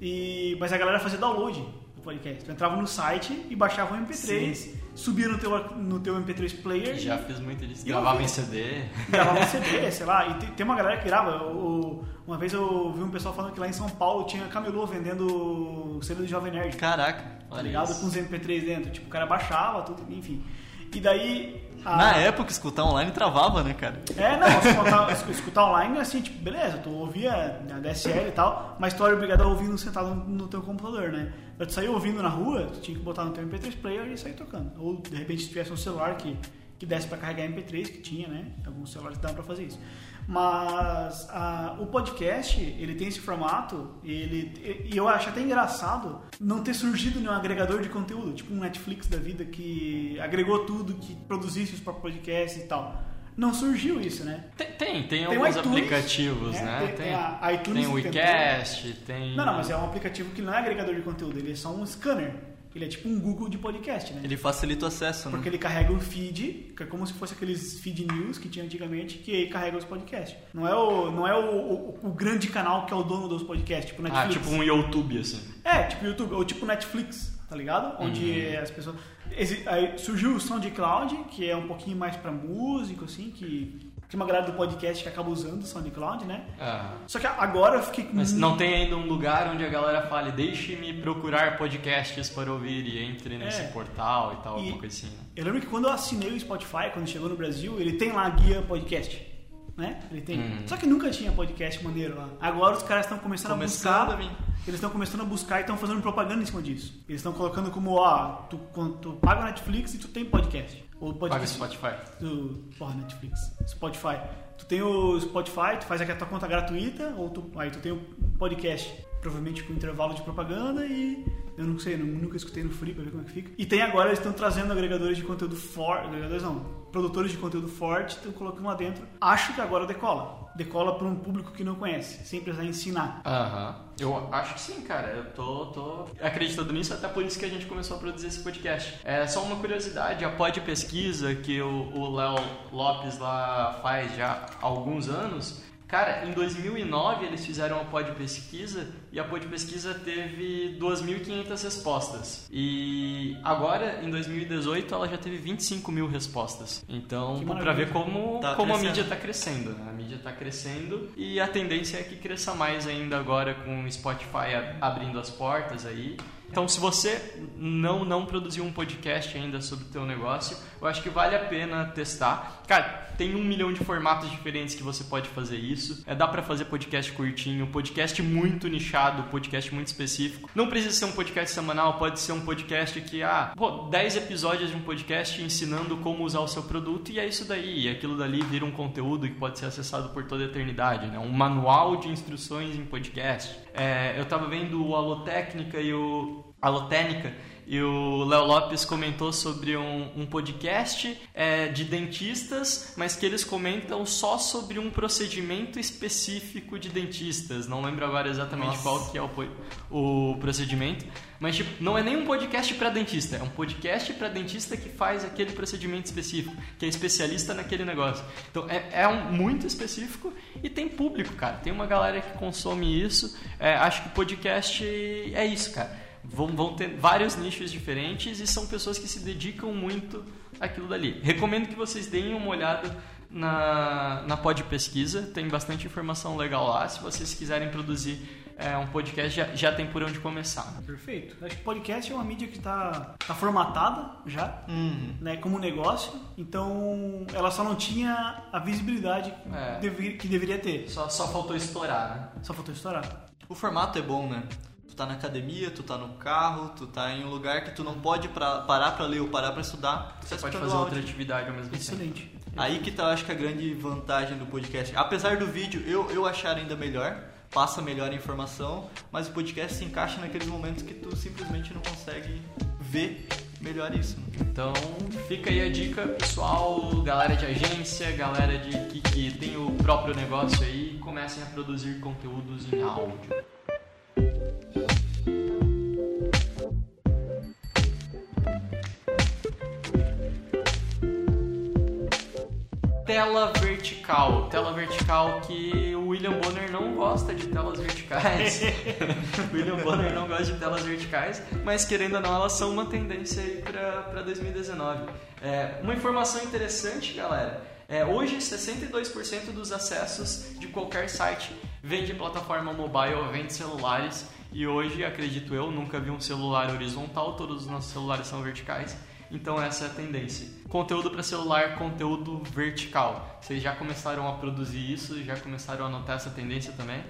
E, mas a galera fazia download do podcast. Tu entrava no site e baixava um MP3, subia no teu, no teu MP3 player Já fiz muito disso. Gravava em CD. e gravava um CD, sei lá. E tem, tem uma galera que grava. O- uma vez eu vi um pessoal falando que lá em São Paulo tinha camelô vendendo CD do Jovem Nerd. Caraca. tá ligado? isso. Com os MP3 dentro. Tipo, o cara baixava tudo, enfim. E daí. A- Na época, escutar online travava, né, cara? É, não, escutar, es- escutar online assim, tipo, beleza, tu ouvia na DSL e tal, mas tu era obrigado a ouvir sentado no, no teu computador, né? Pra tu sair ouvindo na rua, tu tinha que botar no teu MP3 player e sair tocando. Ou de repente se tivesse um celular que, que desse pra carregar MP3, que tinha, né? Alguns celulares davam pra fazer isso. Mas ah, o podcast, ele tem esse formato, ele, e eu acho até engraçado não ter surgido nenhum agregador de conteúdo, tipo um Netflix da vida que agregou tudo, que produzisse os próprios podcasts e tal. Não surgiu isso, né? Tem, tem, tem alguns iTunes, aplicativos, né? né? Tem- tem a iTunes tem o. WeCast, tem. Não, não, mas é um aplicativo que não é agregador de conteúdo, ele é só um scanner. Ele é tipo um Google de podcast, né? Ele facilita o acesso, né? Porque ele carrega o feed, que é como se fosse aqueles feed news que tinha antigamente, que carrega os podcasts. Não é o, não é o, o, o grande canal que é o dono dos podcasts, tipo Ah, Netflix. tipo um YouTube, assim. É, tipo YouTube, ou tipo Netflix, tá ligado? Onde as pessoas. Exi- Aí surgiu o SoundCloud, que é um pouquinho mais pra músico, assim, que. Tem uma galera do podcast que acaba usando o SoundCloud, né? Ah. Só que agora eu fiquei com. Mas não tem ainda um lugar onde a galera fale, deixe-me procurar podcasts para ouvir e entre nesse É. portal e tal, E- alguma coisa assim. né? Eu lembro que quando eu assinei o Spotify, quando chegou no Brasil, ele tem lá a guia podcast. Né? Ele tem. Uhum. Só que nunca tinha podcast maneiro lá. Agora os caras estão começando, Começando a a buscar. vir. Eles estão começando a buscar e estão fazendo propaganda em cima disso. Eles estão colocando como, ó, tu, tu paga o Netflix e tu tem podcast. Ou Paga podcast. Spotify. do porra, Netflix, Spotify. Tu tem o Spotify, tu faz aqui a tua conta gratuita, ou tu, aí tu tem o podcast, provavelmente com intervalo de propaganda, e Eu não sei, nunca escutei no Free pra ver como é que fica. E tem agora, eles estão trazendo agregadores de conteúdo forte. Agregadores não, produtores de conteúdo forte, estão colocando lá dentro. Acho que agora decola. Decola para um público que não conhece, sem precisar ensinar. Aham. Eu acho que sim, cara. Eu tô, tô acreditando nisso, até por isso que a gente começou a produzir esse podcast. É só uma curiosidade, a Pesquisa, que o Léo Lopes lá faz já há alguns anos, Cara, em 2009 eles fizeram a pod pesquisa e a pod pesquisa teve 2.500 respostas. E agora, em 2018, ela já teve 25 mil respostas. Então, para ver como, Tá como a mídia está crescendo. né? A mídia está crescendo e a tendência é que cresça mais ainda agora com o Spotify abrindo as portas aí. Então, se você não não produziu um podcast ainda sobre o teu negócio, eu acho que vale a pena testar. Cara, tem um milhão de formatos diferentes que você pode fazer isso. É, dá pra fazer podcast curtinho, podcast muito nichado, podcast muito específico. Não precisa ser um podcast semanal, pode ser um podcast que, ah, pô, 10 episódios de um podcast ensinando como usar o seu produto e é isso daí. E aquilo dali vira um conteúdo que pode ser acessado por toda a eternidade, né? Um manual de instruções em podcast. É, eu tava vendo o Alotécnica e o Alotênica e o Léo Lopes comentou sobre um, um podcast é, de dentistas, mas que eles comentam só sobre um procedimento específico de dentistas. Não lembro agora exatamente Nossa. qual que é o, o procedimento, mas tipo, não é nem um podcast para dentista, é um podcast para dentista que faz aquele procedimento específico, que é especialista naquele negócio. Então é, é um, muito específico e tem público, cara. Tem uma galera que consome isso. É, acho que podcast é isso, cara. Vão, vão ter vários nichos diferentes e são pessoas que se dedicam muito àquilo dali. Recomendo que vocês deem uma olhada na, na Pod Pesquisa, tem bastante informação legal lá. Se vocês quiserem produzir é, um podcast, já, já tem por onde começar. Perfeito. Acho que podcast é uma mídia que está tá formatada já, Uhum. né, como negócio. Então, ela só não tinha a visibilidade É. que deveria ter. Só, só faltou estourar, né? Só faltou estourar. O formato é bom, né? Tu tá na academia, tu tá no carro, tu tá em um lugar que tu não pode pra- parar pra ler ou parar pra estudar. Tu Você tá pode fazer outra atividade ao mesmo tempo. Excelente. Aí que tá, eu acho que a grande vantagem do podcast. Apesar do vídeo eu, eu achar ainda melhor, passa melhor a informação, mas o podcast se encaixa naqueles momentos que tu simplesmente não consegue ver melhor isso. né? Então fica aí a dica, pessoal, galera de agência, galera de que, que tem o próprio negócio aí, comecem a produzir conteúdos em áudio. Tela vertical. Tela vertical que o William Bonner não gosta de telas verticais. o William Bonner não gosta de telas verticais, mas querendo ou não, elas são uma tendência aí para 2019. É, uma informação interessante, galera. É, hoje, 62% dos acessos de qualquer site vem de plataforma mobile, vem de celulares. E hoje, acredito eu, nunca vi um celular horizontal, todos os nossos celulares são verticais. Então essa é a tendência. Conteúdo para celular, conteúdo vertical. Vocês já começaram a produzir isso? Já começaram a notar essa tendência também?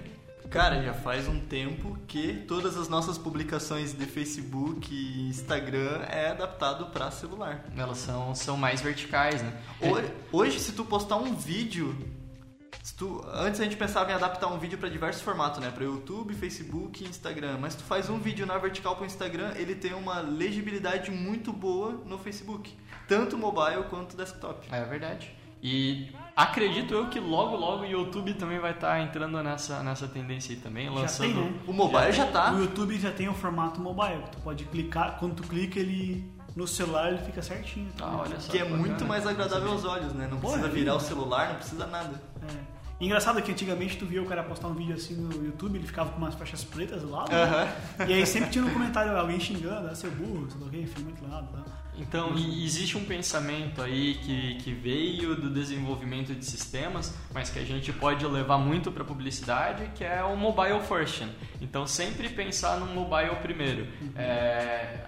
Cara, já faz um tempo que todas as nossas publicações de Facebook e Instagram é adaptado para celular. Elas são, são mais verticais, né? Hoje, se tu postar um vídeo, tu- antes a gente pensava em adaptar um vídeo para diversos formatos, né, para YouTube, Facebook e Instagram. Mas tu faz um vídeo na vertical para o Instagram, ele tem uma legibilidade muito boa no Facebook, tanto mobile quanto desktop. É verdade. E acredito eu que logo, logo o YouTube também vai estar entrando nessa, nessa tendência aí também, Já lançando. tem, né? O mobile já tá. O YouTube já tem o formato mobile. Tu pode clicar, quando tu clica ele no celular, ele fica certinho. tá? Ah, olha só. Que é bacana. muito mais agradável aos olhos, né? Não precisa é virar o celular, não precisa nada. É. Engraçado que antigamente tu via o cara postar um vídeo assim no YouTube, ele ficava com umas faixas pretas do lado. né? E aí sempre tinha um comentário, alguém xingando, ah, seu burro, sei lá quê, filma aqui lado. Tá? Então, existe um pensamento aí que, que veio do desenvolvimento de sistemas, mas que a gente pode levar muito para publicidade, que é o mobile first. Então, sempre pensar no mobile primeiro. É,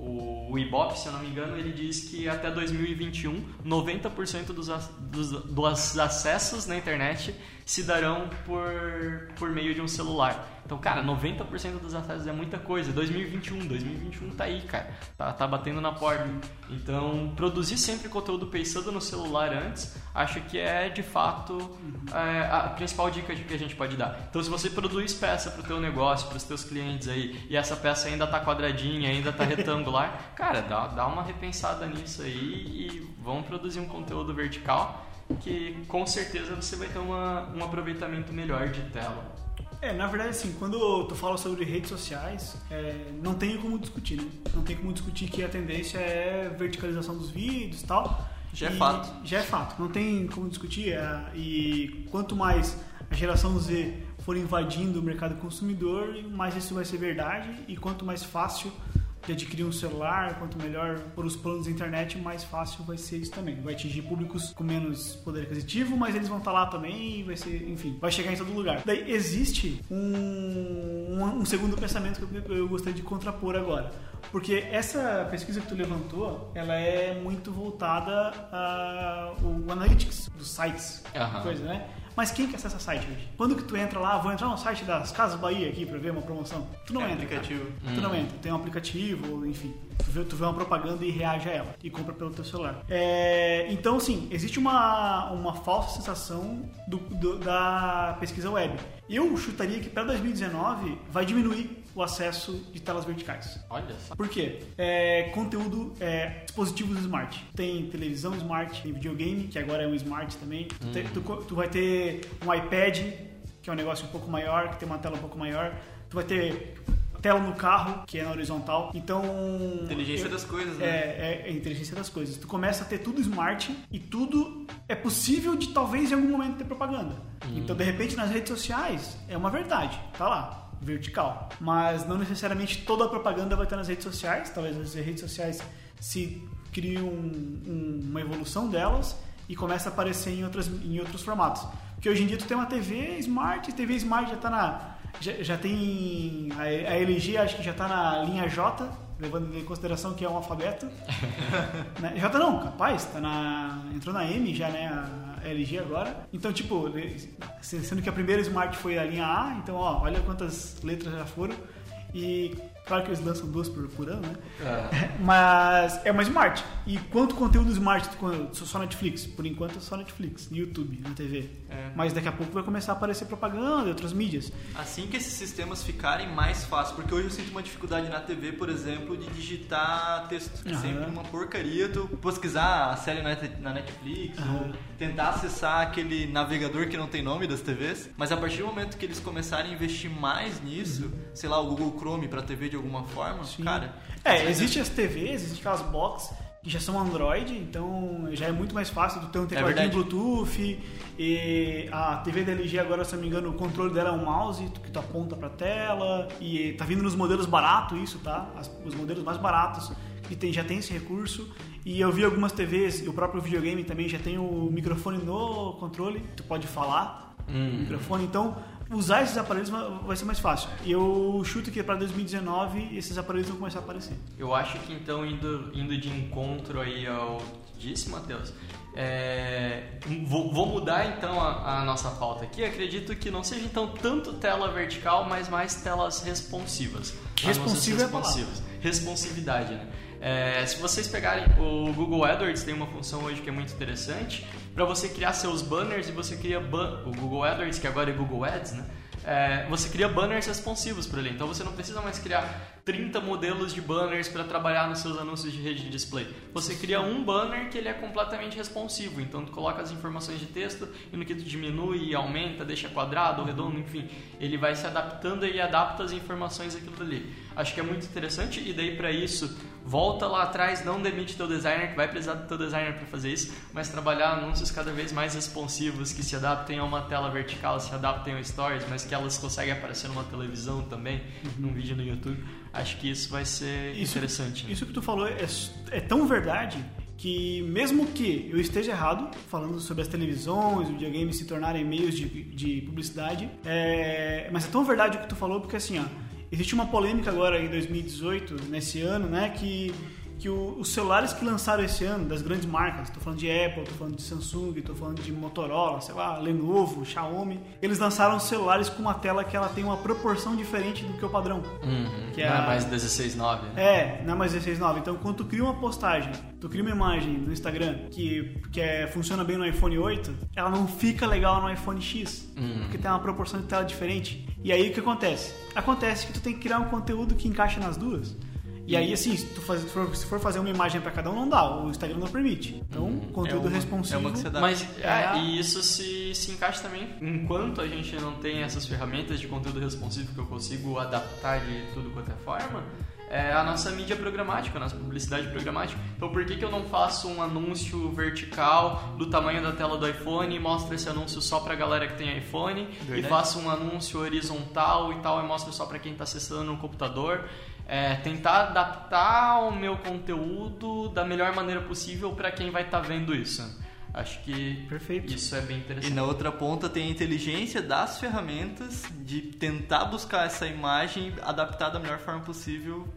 o, o Ibope, se eu não me engano, ele diz que até 2021, 90% dos, dos, dos acessos na internet se darão por, por meio de um celular. Então, cara, 90% dos acessos é muita coisa. 2021, 2021 tá aí, cara. Tá, tá batendo na porta. Então, produzir sempre conteúdo pensando no celular antes, acho que é de fato é, a principal dica que a gente pode dar. Então, se você produz peça pro teu negócio, pros teus clientes aí, e essa peça ainda tá quadradinha, ainda tá retangular, cara, dá, dá uma repensada nisso aí e vamos produzir um conteúdo vertical que com certeza você vai ter uma, um aproveitamento melhor de tela. É, na verdade, assim, quando tu fala sobre redes sociais, é, não tem como discutir, né? Não tem como discutir que a tendência é verticalização dos vídeos e tal. Já é fato. Já é fato, não tem como discutir. é, e quanto mais a geração Z for invadindo o mercado consumidor, mais isso vai ser verdade. E quanto mais fácil de adquirir um celular, quanto melhor por os planos da internet, mais fácil vai ser isso também. Vai atingir públicos com menos poder aquisitivo, mas eles vão estar lá também e vai ser, enfim, vai chegar em todo lugar. Daí existe um, um, um segundo pensamento que eu, eu gostaria de contrapor agora. Porque essa pesquisa que tu levantou, ela é muito voltada ao analytics dos sites, Aham. coisa, né? Mas quem que acessa site hoje? Quando que tu entra lá, vou entrar no site das Casas Bahia aqui pra ver uma promoção? Tu não É entra. cara. aplicativo. Tu não entra. Tem um aplicativo, enfim. Tu vê, tu vê uma propaganda e reage a ela. E compra pelo teu celular. É, então, assim, existe uma, uma falsa sensação do- do- da pesquisa web. Eu chutaria que para 2019 vai diminuir o acesso de telas verticais. Olha só. Por quê? É, conteúdo, é, dispositivos smart. Tem televisão smart, tem videogame, que agora é um smart também. Tu, te- tu co- tu vai ter um iPad, que é um negócio um pouco maior, que tem uma tela um pouco maior. Tu vai ter tela no carro, que é na horizontal. Então... Inteligência eu- das coisas, né? É, é, é inteligência das coisas. Tu começa a ter tudo smart e tudo é possível de talvez em algum momento ter propaganda. Então, de repente, nas redes sociais, é uma verdade. Tá lá vertical. Mas não necessariamente toda a propaganda vai estar nas redes sociais. Talvez as redes sociais se criem um- um- uma evolução delas e comece a aparecer em, outras, em outros formatos. Porque hoje em dia tu tem uma TV Smart, TV Smart já está na. Já, já tem. A, a LG acho que já está na linha J, levando em consideração que é um alfabeto. Né? J não, capaz, tá na. Entrou na M já, né? A LG agora. Então, tipo, sendo que a primeira Smart foi a linha A, então ó, olha quantas letras já foram. E claro que eles lançam duas por, por ano, né? Mas é uma Smart. E quanto conteúdo Smart só Netflix? Por enquanto é só Netflix, no YouTube, na TV. É. Mas daqui a pouco vai começar a aparecer propaganda e outras mídias. Assim que esses sistemas ficarem mais fáceis, porque hoje eu sinto uma dificuldade na TV, por exemplo, de digitar texto. É Aham. sempre uma porcaria tu pesquisar a série na Net- na Netflix Aham. ou tentar acessar aquele navegador que não tem nome das TVs. Mas a partir do momento que eles começarem a investir mais nisso, sei lá, o Google Chrome pra TV de alguma forma, Sim. cara. É, existem as TVs, existem aquelas box que já são Android, então já é muito mais fácil tu ter um tecladinho verdade. Bluetooth. E a TV da LG agora, se não me engano, o controle dela é um mouse que tu aponta pra tela. E tá vindo nos modelos baratos isso, tá? As- os modelos mais baratos que tem, já tem esse recurso. E eu vi algumas TVs, o próprio videogame também já tem o microfone no controle, tu pode falar no microfone, então usar esses aparelhos vai ser mais fácil. Eu chuto que para 2019 esses aparelhos vão começar a aparecer. Eu acho que então, indo, indo de encontro aí ao disse, Matheus, é, vou, vou mudar então a, a nossa pauta aqui. Acredito que não seja então tanto tela vertical, mas mais telas responsivas. Responsiva é responsivas. Responsividade, né? É, se vocês pegarem o Google AdWords tem uma função hoje que é muito interessante para você criar seus banners e você cria ban o Google AdWords que agora é Google Ads, né? É, você cria banners responsivos para ele. Então você não precisa mais criar 30 modelos de banners para trabalhar nos seus anúncios de rede de display. Você cria um banner que ele é completamente responsivo. Então tu coloca as informações de texto e no que tu diminui, aumenta, deixa quadrado, redondo, enfim, ele vai se adaptando e adapta as informações daquilo ali. Acho que é muito interessante e daí para isso volta lá atrás, não demite teu designer que vai precisar do teu designer para fazer isso, mas trabalhar anúncios cada vez mais responsivos que se adaptem a uma tela vertical, se adaptem a stories, mas que elas conseguem aparecer numa televisão também, num vídeo no YouTube. Acho que isso vai ser Isso- interessante. né? Isso que tu falou é, é tão verdade que mesmo que eu esteja errado falando sobre as televisões, os videogames se tornarem meios de, de publicidade, é, mas é tão verdade o que tu falou porque assim, ó, existe uma polêmica agora em 2018, nesse ano, né, que que o- os celulares que lançaram esse ano, das grandes marcas, tô falando de Apple, tô falando de Samsung, tô falando de Motorola, sei lá, Lenovo, Xiaomi, eles lançaram celulares com uma tela que ela tem uma proporção diferente do que o padrão. Uhum. Que é Não é mais 16.9, né? É, não é mais 16.9. Então, quando tu cria uma postagem, tu cria uma imagem no Instagram que, que é, funciona bem no iPhone 8, ela não fica legal no iPhone X, porque tem uma proporção de tela diferente. E aí, o que acontece? Acontece que tu tem que criar um conteúdo que encaixa nas duas. E aí, assim, se tu faz- for, se for fazer uma imagem pra cada um, não dá. O Instagram não permite. Então, conteúdo É uma- responsivo... é uma que você dá. Mas É é, a- e isso se, se encaixa também. Enquanto a gente não tem essas ferramentas de conteúdo responsivo que eu consigo adaptar de tudo quanto é forma, é a nossa mídia programática, a nossa publicidade programática. Então por que, que eu não faço um anúncio vertical do tamanho da tela do iPhone e mostro esse anúncio só pra galera que tem iPhone e faço um anúncio horizontal e tal e mostro só pra quem tá acessando no computador? É, tentar adaptar o meu conteúdo da melhor maneira possível pra quem vai estar vendo isso. Acho que Perfeito. isso é bem E interessante. na outra ponta tem a inteligência das ferramentas de tentar buscar essa imagem adaptada da melhor forma possível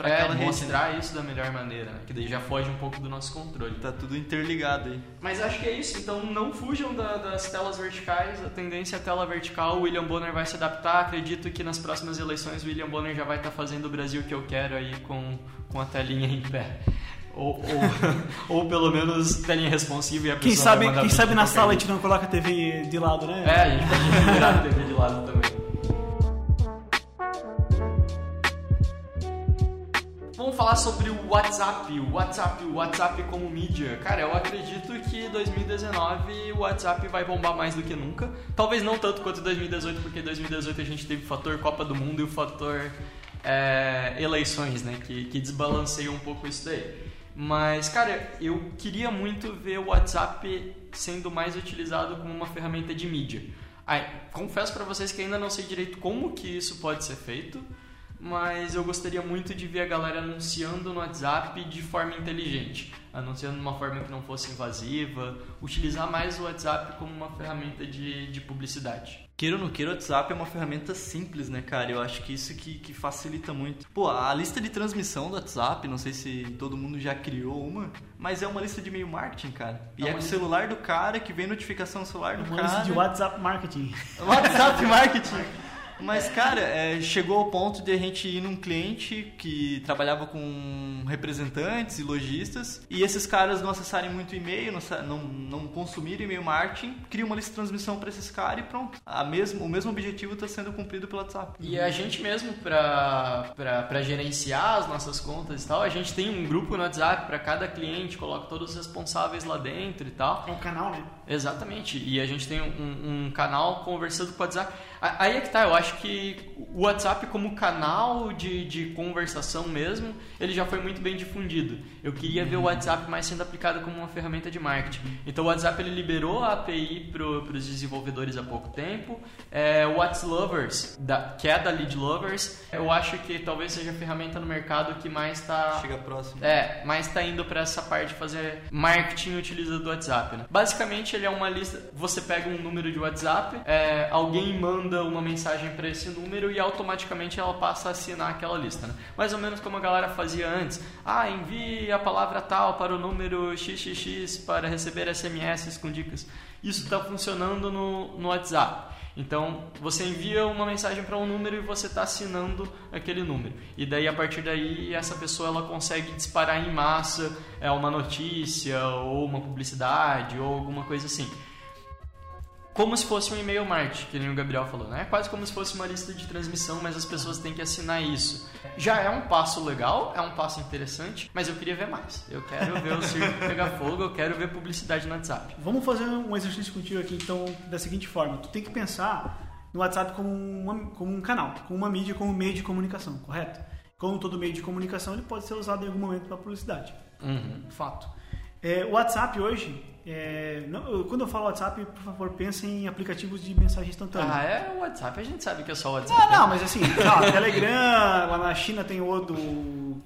para é, aquela né? mostrar isso da melhor maneira, né? Que daí já foge um pouco do nosso controle. Tá tudo interligado aí. Mas acho que é isso, então não fujam da- das telas verticais, a tendência é a tela vertical, o William Bonner vai se adaptar, acredito que nas próximas eleições o William Bonner já vai estar fazendo o Brasil que eu quero aí com, com a telinha em pé. Ou, ou, ou pelo menos telinha responsiva e a Quem pessoa sabe, vai mandar quem sabe na sala a gente não coloca a TV de lado, né? É, a gente pode virar a TV de lado também. Vamos falar sobre o WhatsApp, o WhatsApp, o WhatsApp como mídia. Cara, eu acredito que 2019 o WhatsApp vai bombar mais do que nunca. Talvez não tanto quanto 2018, porque 2018 a gente teve o fator Copa do Mundo e o fator é, eleições, né? Que, que um pouco isso daí. Mas, cara, eu queria muito ver o WhatsApp sendo mais utilizado como uma ferramenta de mídia. Ai, confesso pra vocês que ainda não sei direito como que isso pode ser feito, mas eu gostaria muito de ver a galera anunciando no WhatsApp de forma inteligente, anunciando de uma forma que não fosse invasiva, utilizar mais o WhatsApp como uma ferramenta de, de publicidade. Queira ou não queira, o WhatsApp é uma ferramenta simples, né, cara? Eu acho que isso que, que facilita muito. Pô, a lista de transmissão do WhatsApp, não sei se todo mundo já criou uma, mas é uma lista de e-mail marketing, cara. E É é, com o celular do cara que vem notificação no celular do Uma cara. lista de WhatsApp Marketing. WhatsApp marketing. Mas, cara, é, chegou ao ponto de a gente ir num cliente que trabalhava com representantes e lojistas e esses caras não acessarem muito e-mail, não, não, consumirem e-mail marketing, cria uma lista de transmissão para esses caras e pronto. A mesmo, o mesmo objetivo está sendo cumprido pelo WhatsApp. E a gente mesmo, pra gerenciar as nossas contas e tal, a gente tem um grupo no WhatsApp para cada cliente, coloca todos os responsáveis lá dentro e tal. É um canal, né? Exatamente. E a gente tem um, um canal conversando com o WhatsApp. Aí é que tá, eu acho que o WhatsApp como canal de, de conversação mesmo, ele já foi muito bem difundido. Eu queria ver o WhatsApp mais sendo aplicado como uma ferramenta de marketing. Então o WhatsApp ele liberou a API para os desenvolvedores há pouco tempo. É, o Whats Lovers, da, que é da Lead Lovers, eu acho que talvez seja a ferramenta no mercado que mais está Chega próximo. é, mas tá indo pra essa parte de fazer marketing utilizando o WhatsApp, né? Basicamente, ele é uma lista. Você pega um número de WhatsApp, é, alguém manda uma mensagem pra esse número e automaticamente ela passa a assinar aquela lista, né? Mais ou menos como a galera fazia antes. Ah, envie a palavra tal para o número XXX para receber SMS com dicas. Isso está funcionando no, no WhatsApp. Então, você envia uma mensagem para um número e você está assinando aquele número. E daí, a partir daí, essa pessoa ela consegue disparar em massa é, uma notícia ou uma publicidade ou alguma coisa assim. Como se fosse um e-mail marketing, que nem o Gabriel falou, né? É quase como se fosse uma lista de transmissão, mas as pessoas têm que assinar isso. Já é um passo legal, é um passo interessante, mas eu queria ver mais. Eu quero ver o circo pegar fogo, eu quero ver publicidade no WhatsApp. Vamos fazer um exercício contigo aqui, então, da seguinte forma. Tu tem que pensar no WhatsApp como, uma- como um canal, como uma mídia, como um meio de comunicação, correto? Como todo meio de comunicação, ele pode ser usado em algum momento para publicidade. Uhum. Fato. É, o WhatsApp hoje, é, não- quando eu falo WhatsApp, por favor, pensem em aplicativos de mensagem instantânea. Ah, é o WhatsApp, a gente sabe que é só o WhatsApp. Ah, não, mas assim, tá, Telegram, lá na China tem o do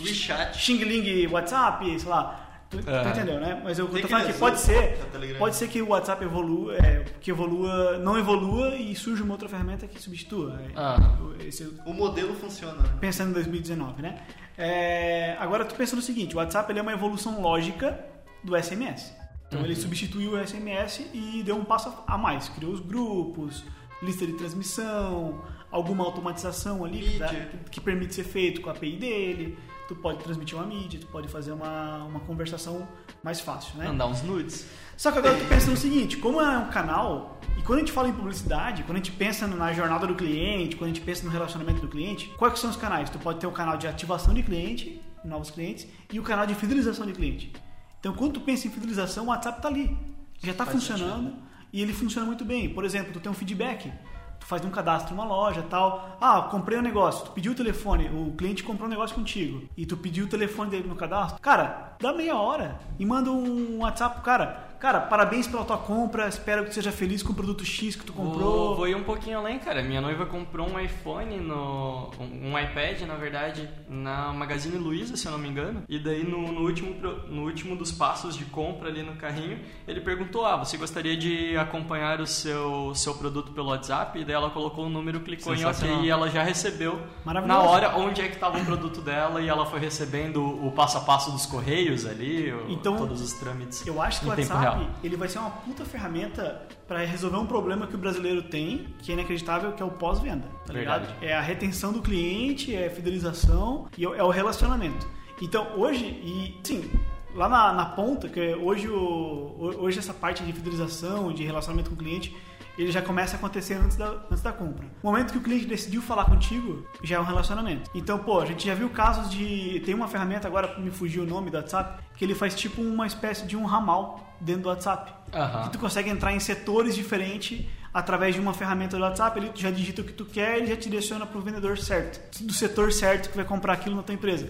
WeChat. Xing Ling WhatsApp, sei lá. Tu, tu Aham. entendeu, né? Mas eu, eu tô que falando que resolver pode ser, pode ser que o WhatsApp evolua, é, que evolua, não evolua e surja uma outra ferramenta que substitua. É, Ah. esse- O modelo funciona, né? pensando em 2019, né? É, agora tu pensa no seguinte, o WhatsApp ele é uma evolução lógica do SMS. Então Uhum. ele substituiu o SMS e deu um passo a mais, criou os grupos, lista de transmissão, alguma automatização ali que, dá- que permite ser feito com a API dele. Tu pode transmitir uma mídia, tu pode fazer uma, uma conversação mais fácil, né? Mandar uns nudes. Só que agora tu pensa no seguinte, como é um canal, e quando a gente fala em publicidade, quando a gente pensa na jornada do cliente, quando a gente pensa no relacionamento do cliente, quais que são os canais? Tu pode ter o canal de ativação de cliente, novos clientes, e o canal de fidelização de cliente. Então quando tu pensa em fidelização, o WhatsApp tá ali. Já está funcionando e ele funciona muito bem. Por exemplo, tu tem um feedback. Tu faz um cadastro numa loja tal. Ah, comprei um negócio. Tu pediu o telefone, o cliente comprou um negócio contigo. E tu pediu o telefone dele no cadastro. Cara, dá meia hora e manda um WhatsApp pro cara. Cara, parabéns pela tua compra. Espero que tu seja feliz com o produto X que tu comprou. Vou, vou ir um pouquinho além, cara. Minha noiva comprou um iPhone, no, um, um iPad, na verdade, na Magazine Luiza, se eu não me engano. E daí, no, no último, no último dos passos de compra ali no carrinho, ele perguntou: Ah, você gostaria de acompanhar o seu, seu produto pelo WhatsApp? E daí ela colocou o número, clicou em OK e ela já recebeu Maravilhoso. na hora onde é que estava o produto dela e ela foi recebendo o passo a passo dos correios ali, Então, todos os trâmites. Eu acho que o WhatsApp real. ele vai ser uma puta ferramenta para resolver um problema que o brasileiro tem, que é inacreditável, que é o pós-venda. Tá ligado? Verdade. É a retenção do cliente, é a fidelização e é o relacionamento. Então hoje, e sim, lá na, na ponta, que é hoje, o, hoje essa parte de fidelização, de relacionamento com o cliente, ele já começa a acontecer antes da, antes da compra. O momento que o cliente decidiu falar contigo, já é um relacionamento. Então, pô, a gente já viu casos de. Tem uma ferramenta agora, me fugiu o nome do WhatsApp, que ele faz tipo uma espécie de um ramal dentro do WhatsApp. Aham. Que tu consegue entrar em setores diferentes através de uma ferramenta do WhatsApp, ele já digita o que tu quer e ele já te direciona pro vendedor certo. Do setor certo que vai comprar aquilo na tua empresa.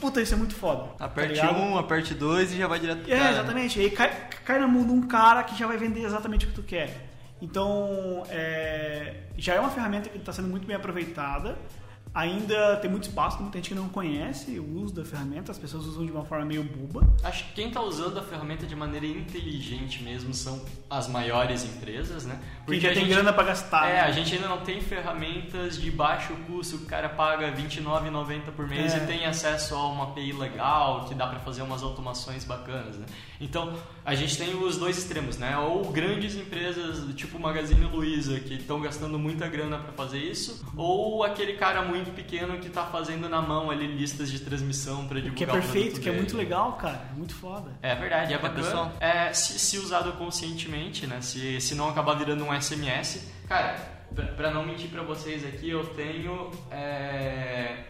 Puta, isso é muito foda. tá Aperte ligado? um, aperte dois e já vai direto pro É, cara. exatamente. E aí cai, cai na mão de um cara que já vai vender exatamente o que tu quer. Então, é, já é uma ferramenta que está sendo muito bem aproveitada. Ainda tem muito espaço, tem muita gente que não conhece o uso da ferramenta, as pessoas usam de uma forma meio boba. Acho que quem está usando a ferramenta de maneira inteligente mesmo são as maiores empresas, né? Porque já tem grana pra gastar. É, né? a gente ainda não tem ferramentas de baixo custo, o cara paga R$29,90 por mês É. e tem acesso a uma API legal, que dá para fazer umas automações bacanas, né? Então, a gente tem os dois extremos, né? Ou grandes empresas, tipo Magazine Luiza, que estão gastando muita grana para fazer isso, ou aquele cara muito pequeno que está fazendo na mão ali listas de transmissão para divulgar Que é o perfeito, produto que é muito legal, cara. É muito foda. É verdade, é É, bacana. É, se, se usado conscientemente, né? Se, se não acabar virando um SMS. Cara, pra, pra não mentir pra vocês aqui, eu tenho é,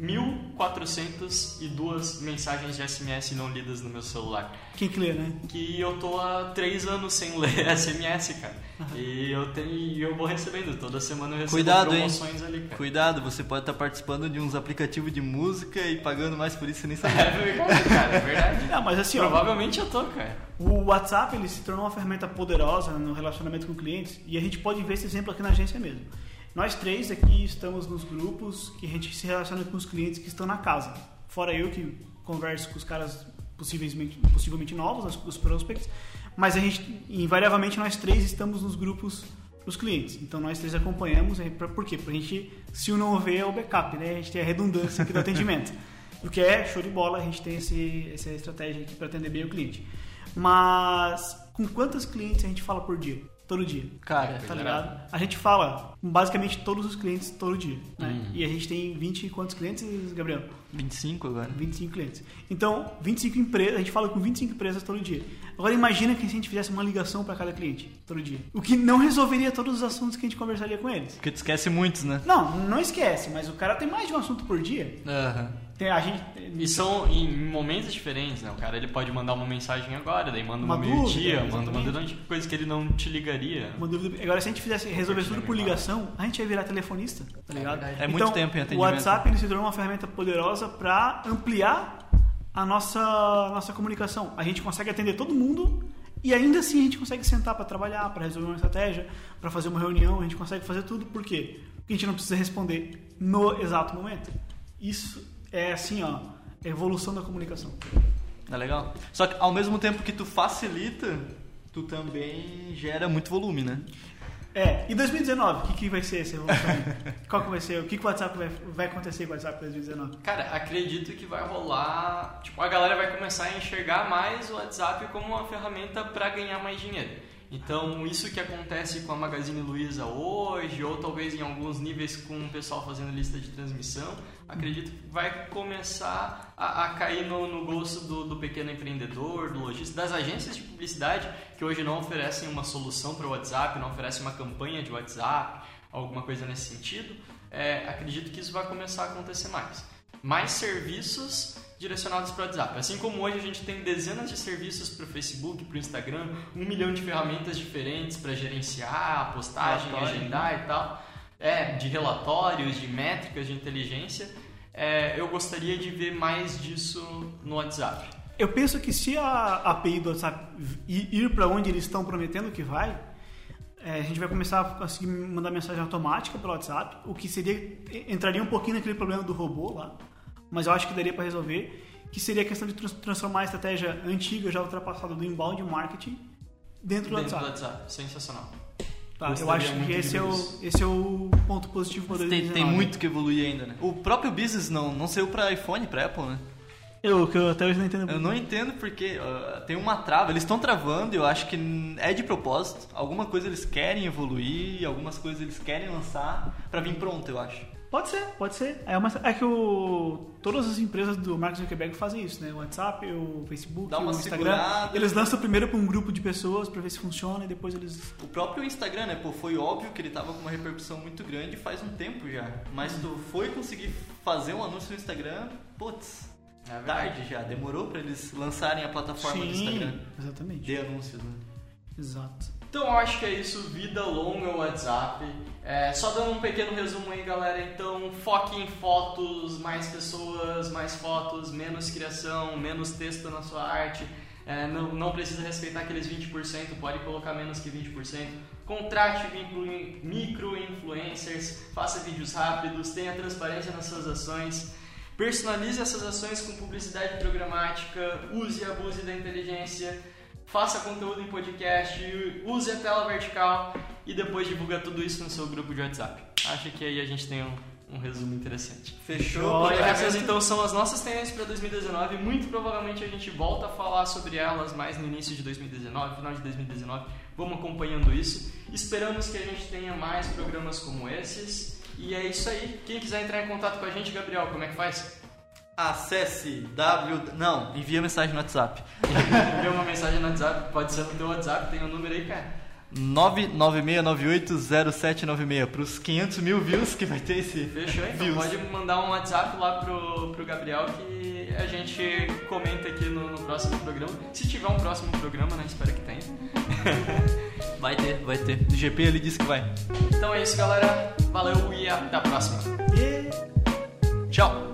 1.402 mensagens de SMS não lidas no meu celular. Quem que lê, né? Que eu tô há 3 anos sem ler SMS, cara. E eu tenho e eu vou recebendo. Toda semana eu recebo Cuidado, hein? promoções ali, cara. Cuidado, você pode estar participando de uns aplicativos de música e pagando mais por isso você nem sabe. É verdade, cara, é verdade. Não, mas assim, ó, Provavelmente eu tô, cara. O WhatsApp ele se tornou uma ferramenta poderosa no relacionamento com clientes e a gente pode ver esse exemplo aqui na agência mesmo. Nós três aqui estamos nos grupos que a gente se relaciona com os clientes que estão na casa. Fora eu que converso com os caras possivelmente, possivelmente novos, os- os prospects, mas a gente, invariavelmente, nós três estamos nos grupos dos clientes. Então nós três acompanhamos, é por quê? Pra gente, se o não vê, é o backup, né? A gente tem a redundância aqui do atendimento. O que é show de bola, a gente tem esse, essa estratégia aqui para atender bem o cliente. Mas com quantos clientes a gente fala por dia? Todo dia. Cara, Tá ligado? A gente fala com basicamente todos os clientes todo dia. Né? Uhum. E a gente tem 20 e quantos clientes, Gabriel? 25 agora. 25 clientes. Então, 25 empresas, a gente fala com 25 empresas todo dia. Agora imagina que se a gente fizesse uma ligação para cada cliente todo dia. O que não resolveria todos os assuntos que a gente conversaria com eles. Porque tu esquece muitos, né? Não, não esquece, mas o cara tem mais de um assunto por dia. Aham. Tem, a gente E são em momentos diferentes, né? O cara ele pode mandar uma mensagem agora, daí manda uma, Uma meio-dia, manda, manda exatamente. um coisa que ele não te ligaria. Uma dúvida. Agora, se a gente fizesse resolver tudo por ligação, a gente ia virar telefonista, tá ligado? verdade. É muito Então, tempo em O atendimento. WhatsApp ele se tornou uma ferramenta poderosa para ampliar a nossa, nossa comunicação. A gente consegue atender todo mundo e ainda assim a gente consegue sentar para trabalhar, para resolver uma estratégia, para fazer uma reunião. A gente consegue fazer tudo por quê? Porque a gente não precisa responder no exato momento. Isso é assim, ó, a evolução da comunicação. É legal. Só que ao mesmo tempo que tu facilita, tu também gera muito volume, né? É, e 2019, o que, que vai ser essa evolução? Qual que vai ser? O que, que o WhatsApp vai, vai acontecer com o WhatsApp em 2019? Cara, acredito que vai rolar. Tipo, a galera vai começar a enxergar mais o WhatsApp como uma ferramenta para ganhar mais dinheiro. Então, isso que acontece com a Magazine Luiza hoje, ou talvez em alguns níveis com o pessoal fazendo lista de transmissão, acredito que vai começar a, a cair no, no gosto do, do, pequeno empreendedor, do lojista, das agências de publicidade que hoje não oferecem uma solução para o WhatsApp, não oferecem uma campanha de WhatsApp, alguma coisa nesse sentido. É, acredito que isso vai começar a acontecer mais. Mais serviços direcionados para o WhatsApp. Assim como hoje a gente tem dezenas de serviços para o Facebook, para o Instagram, um milhão de ferramentas diferentes para gerenciar postagem, agendar né? e tal, é, de relatórios, de métricas de inteligência. É, eu gostaria de ver mais disso no WhatsApp. Eu penso que se a API do WhatsApp ir para onde eles estão prometendo que vai, é, a gente vai começar a conseguir mandar mensagem automática pelo WhatsApp, o que seria entraria um pouquinho naquele problema do robô lá mas eu acho que daria para resolver, que seria a questão de transformar a estratégia antiga, já ultrapassada do inbound marketing, dentro do dentro WhatsApp. Do WhatsApp. Sensacional. Tá, eu acho que esse é, o, esse é o ponto positivo para tem, tem muito que evoluir ainda, né? O próprio business não, não saiu para iPhone, para Apple, né? Eu, que eu até hoje não entendo. Eu não entendo porque uh, tem uma trava. Eles estão travando. Eu acho que é de propósito. Alguma coisa eles querem evoluir, algumas coisas eles querem lançar para vir pronto. Eu acho. Pode ser, pode ser. É, uma, é que o, todas as empresas do Mark Zuckerberg fazem isso, né? O WhatsApp, o Facebook, o Instagram. Segurada. Eles lançam primeiro para um grupo de pessoas para ver se funciona e depois eles. O próprio Instagram, né? Pô, foi óbvio que ele tava com uma repercussão muito grande faz um tempo já. Mas tu foi conseguir fazer um anúncio no Instagram, putz. É tarde já, demorou para eles lançarem a plataforma Sim, do Instagram. Exatamente. De anúncios, né? Exato. Então eu acho que é isso, vida longa WhatsApp. É, só dando um pequeno resumo aí, galera. Então, foque em fotos, mais pessoas, mais fotos, menos criação, menos texto na sua arte. É, não, não precisa respeitar aqueles 20%, pode colocar menos que 20%. Contrate micro-influencers, faça vídeos rápidos, tenha transparência nas suas ações. Personalize essas ações com publicidade programática, use e abuse da inteligência faça conteúdo em podcast, use a tela vertical e depois divulga tudo isso no seu grupo de WhatsApp. Acho que aí a gente tem um, um resumo interessante. Fechou? essas então são as nossas tendências para 2019. Muito provavelmente a gente volta a falar sobre elas mais no início de 2019, final de 2019. Vamos acompanhando isso. Esperamos que a gente tenha mais programas como esses. E é isso aí. Quem quiser entrar em contato com a gente, Gabriel, como é que faz? Acesse w. Não, envia mensagem no WhatsApp. envia uma mensagem no WhatsApp, pode ser no teu WhatsApp, tem o um número aí, cara. 996980796 para os 500 mil views que vai ter esse. Fechou, então views. pode mandar um WhatsApp lá pro, pro Gabriel que a gente comenta aqui no, no próximo programa. Se tiver um próximo programa, né? Espero que tenha. vai ter, vai ter. O GP ele disse que vai. Então é isso, galera. Valeu e até a próxima. Yeah. Tchau.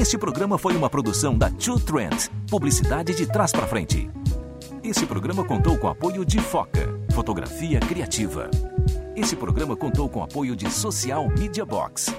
Este programa foi uma produção da Two Trends, publicidade de trás para frente. Este programa contou com apoio de Foca, fotografia criativa. Este programa contou com apoio de Social Media Box.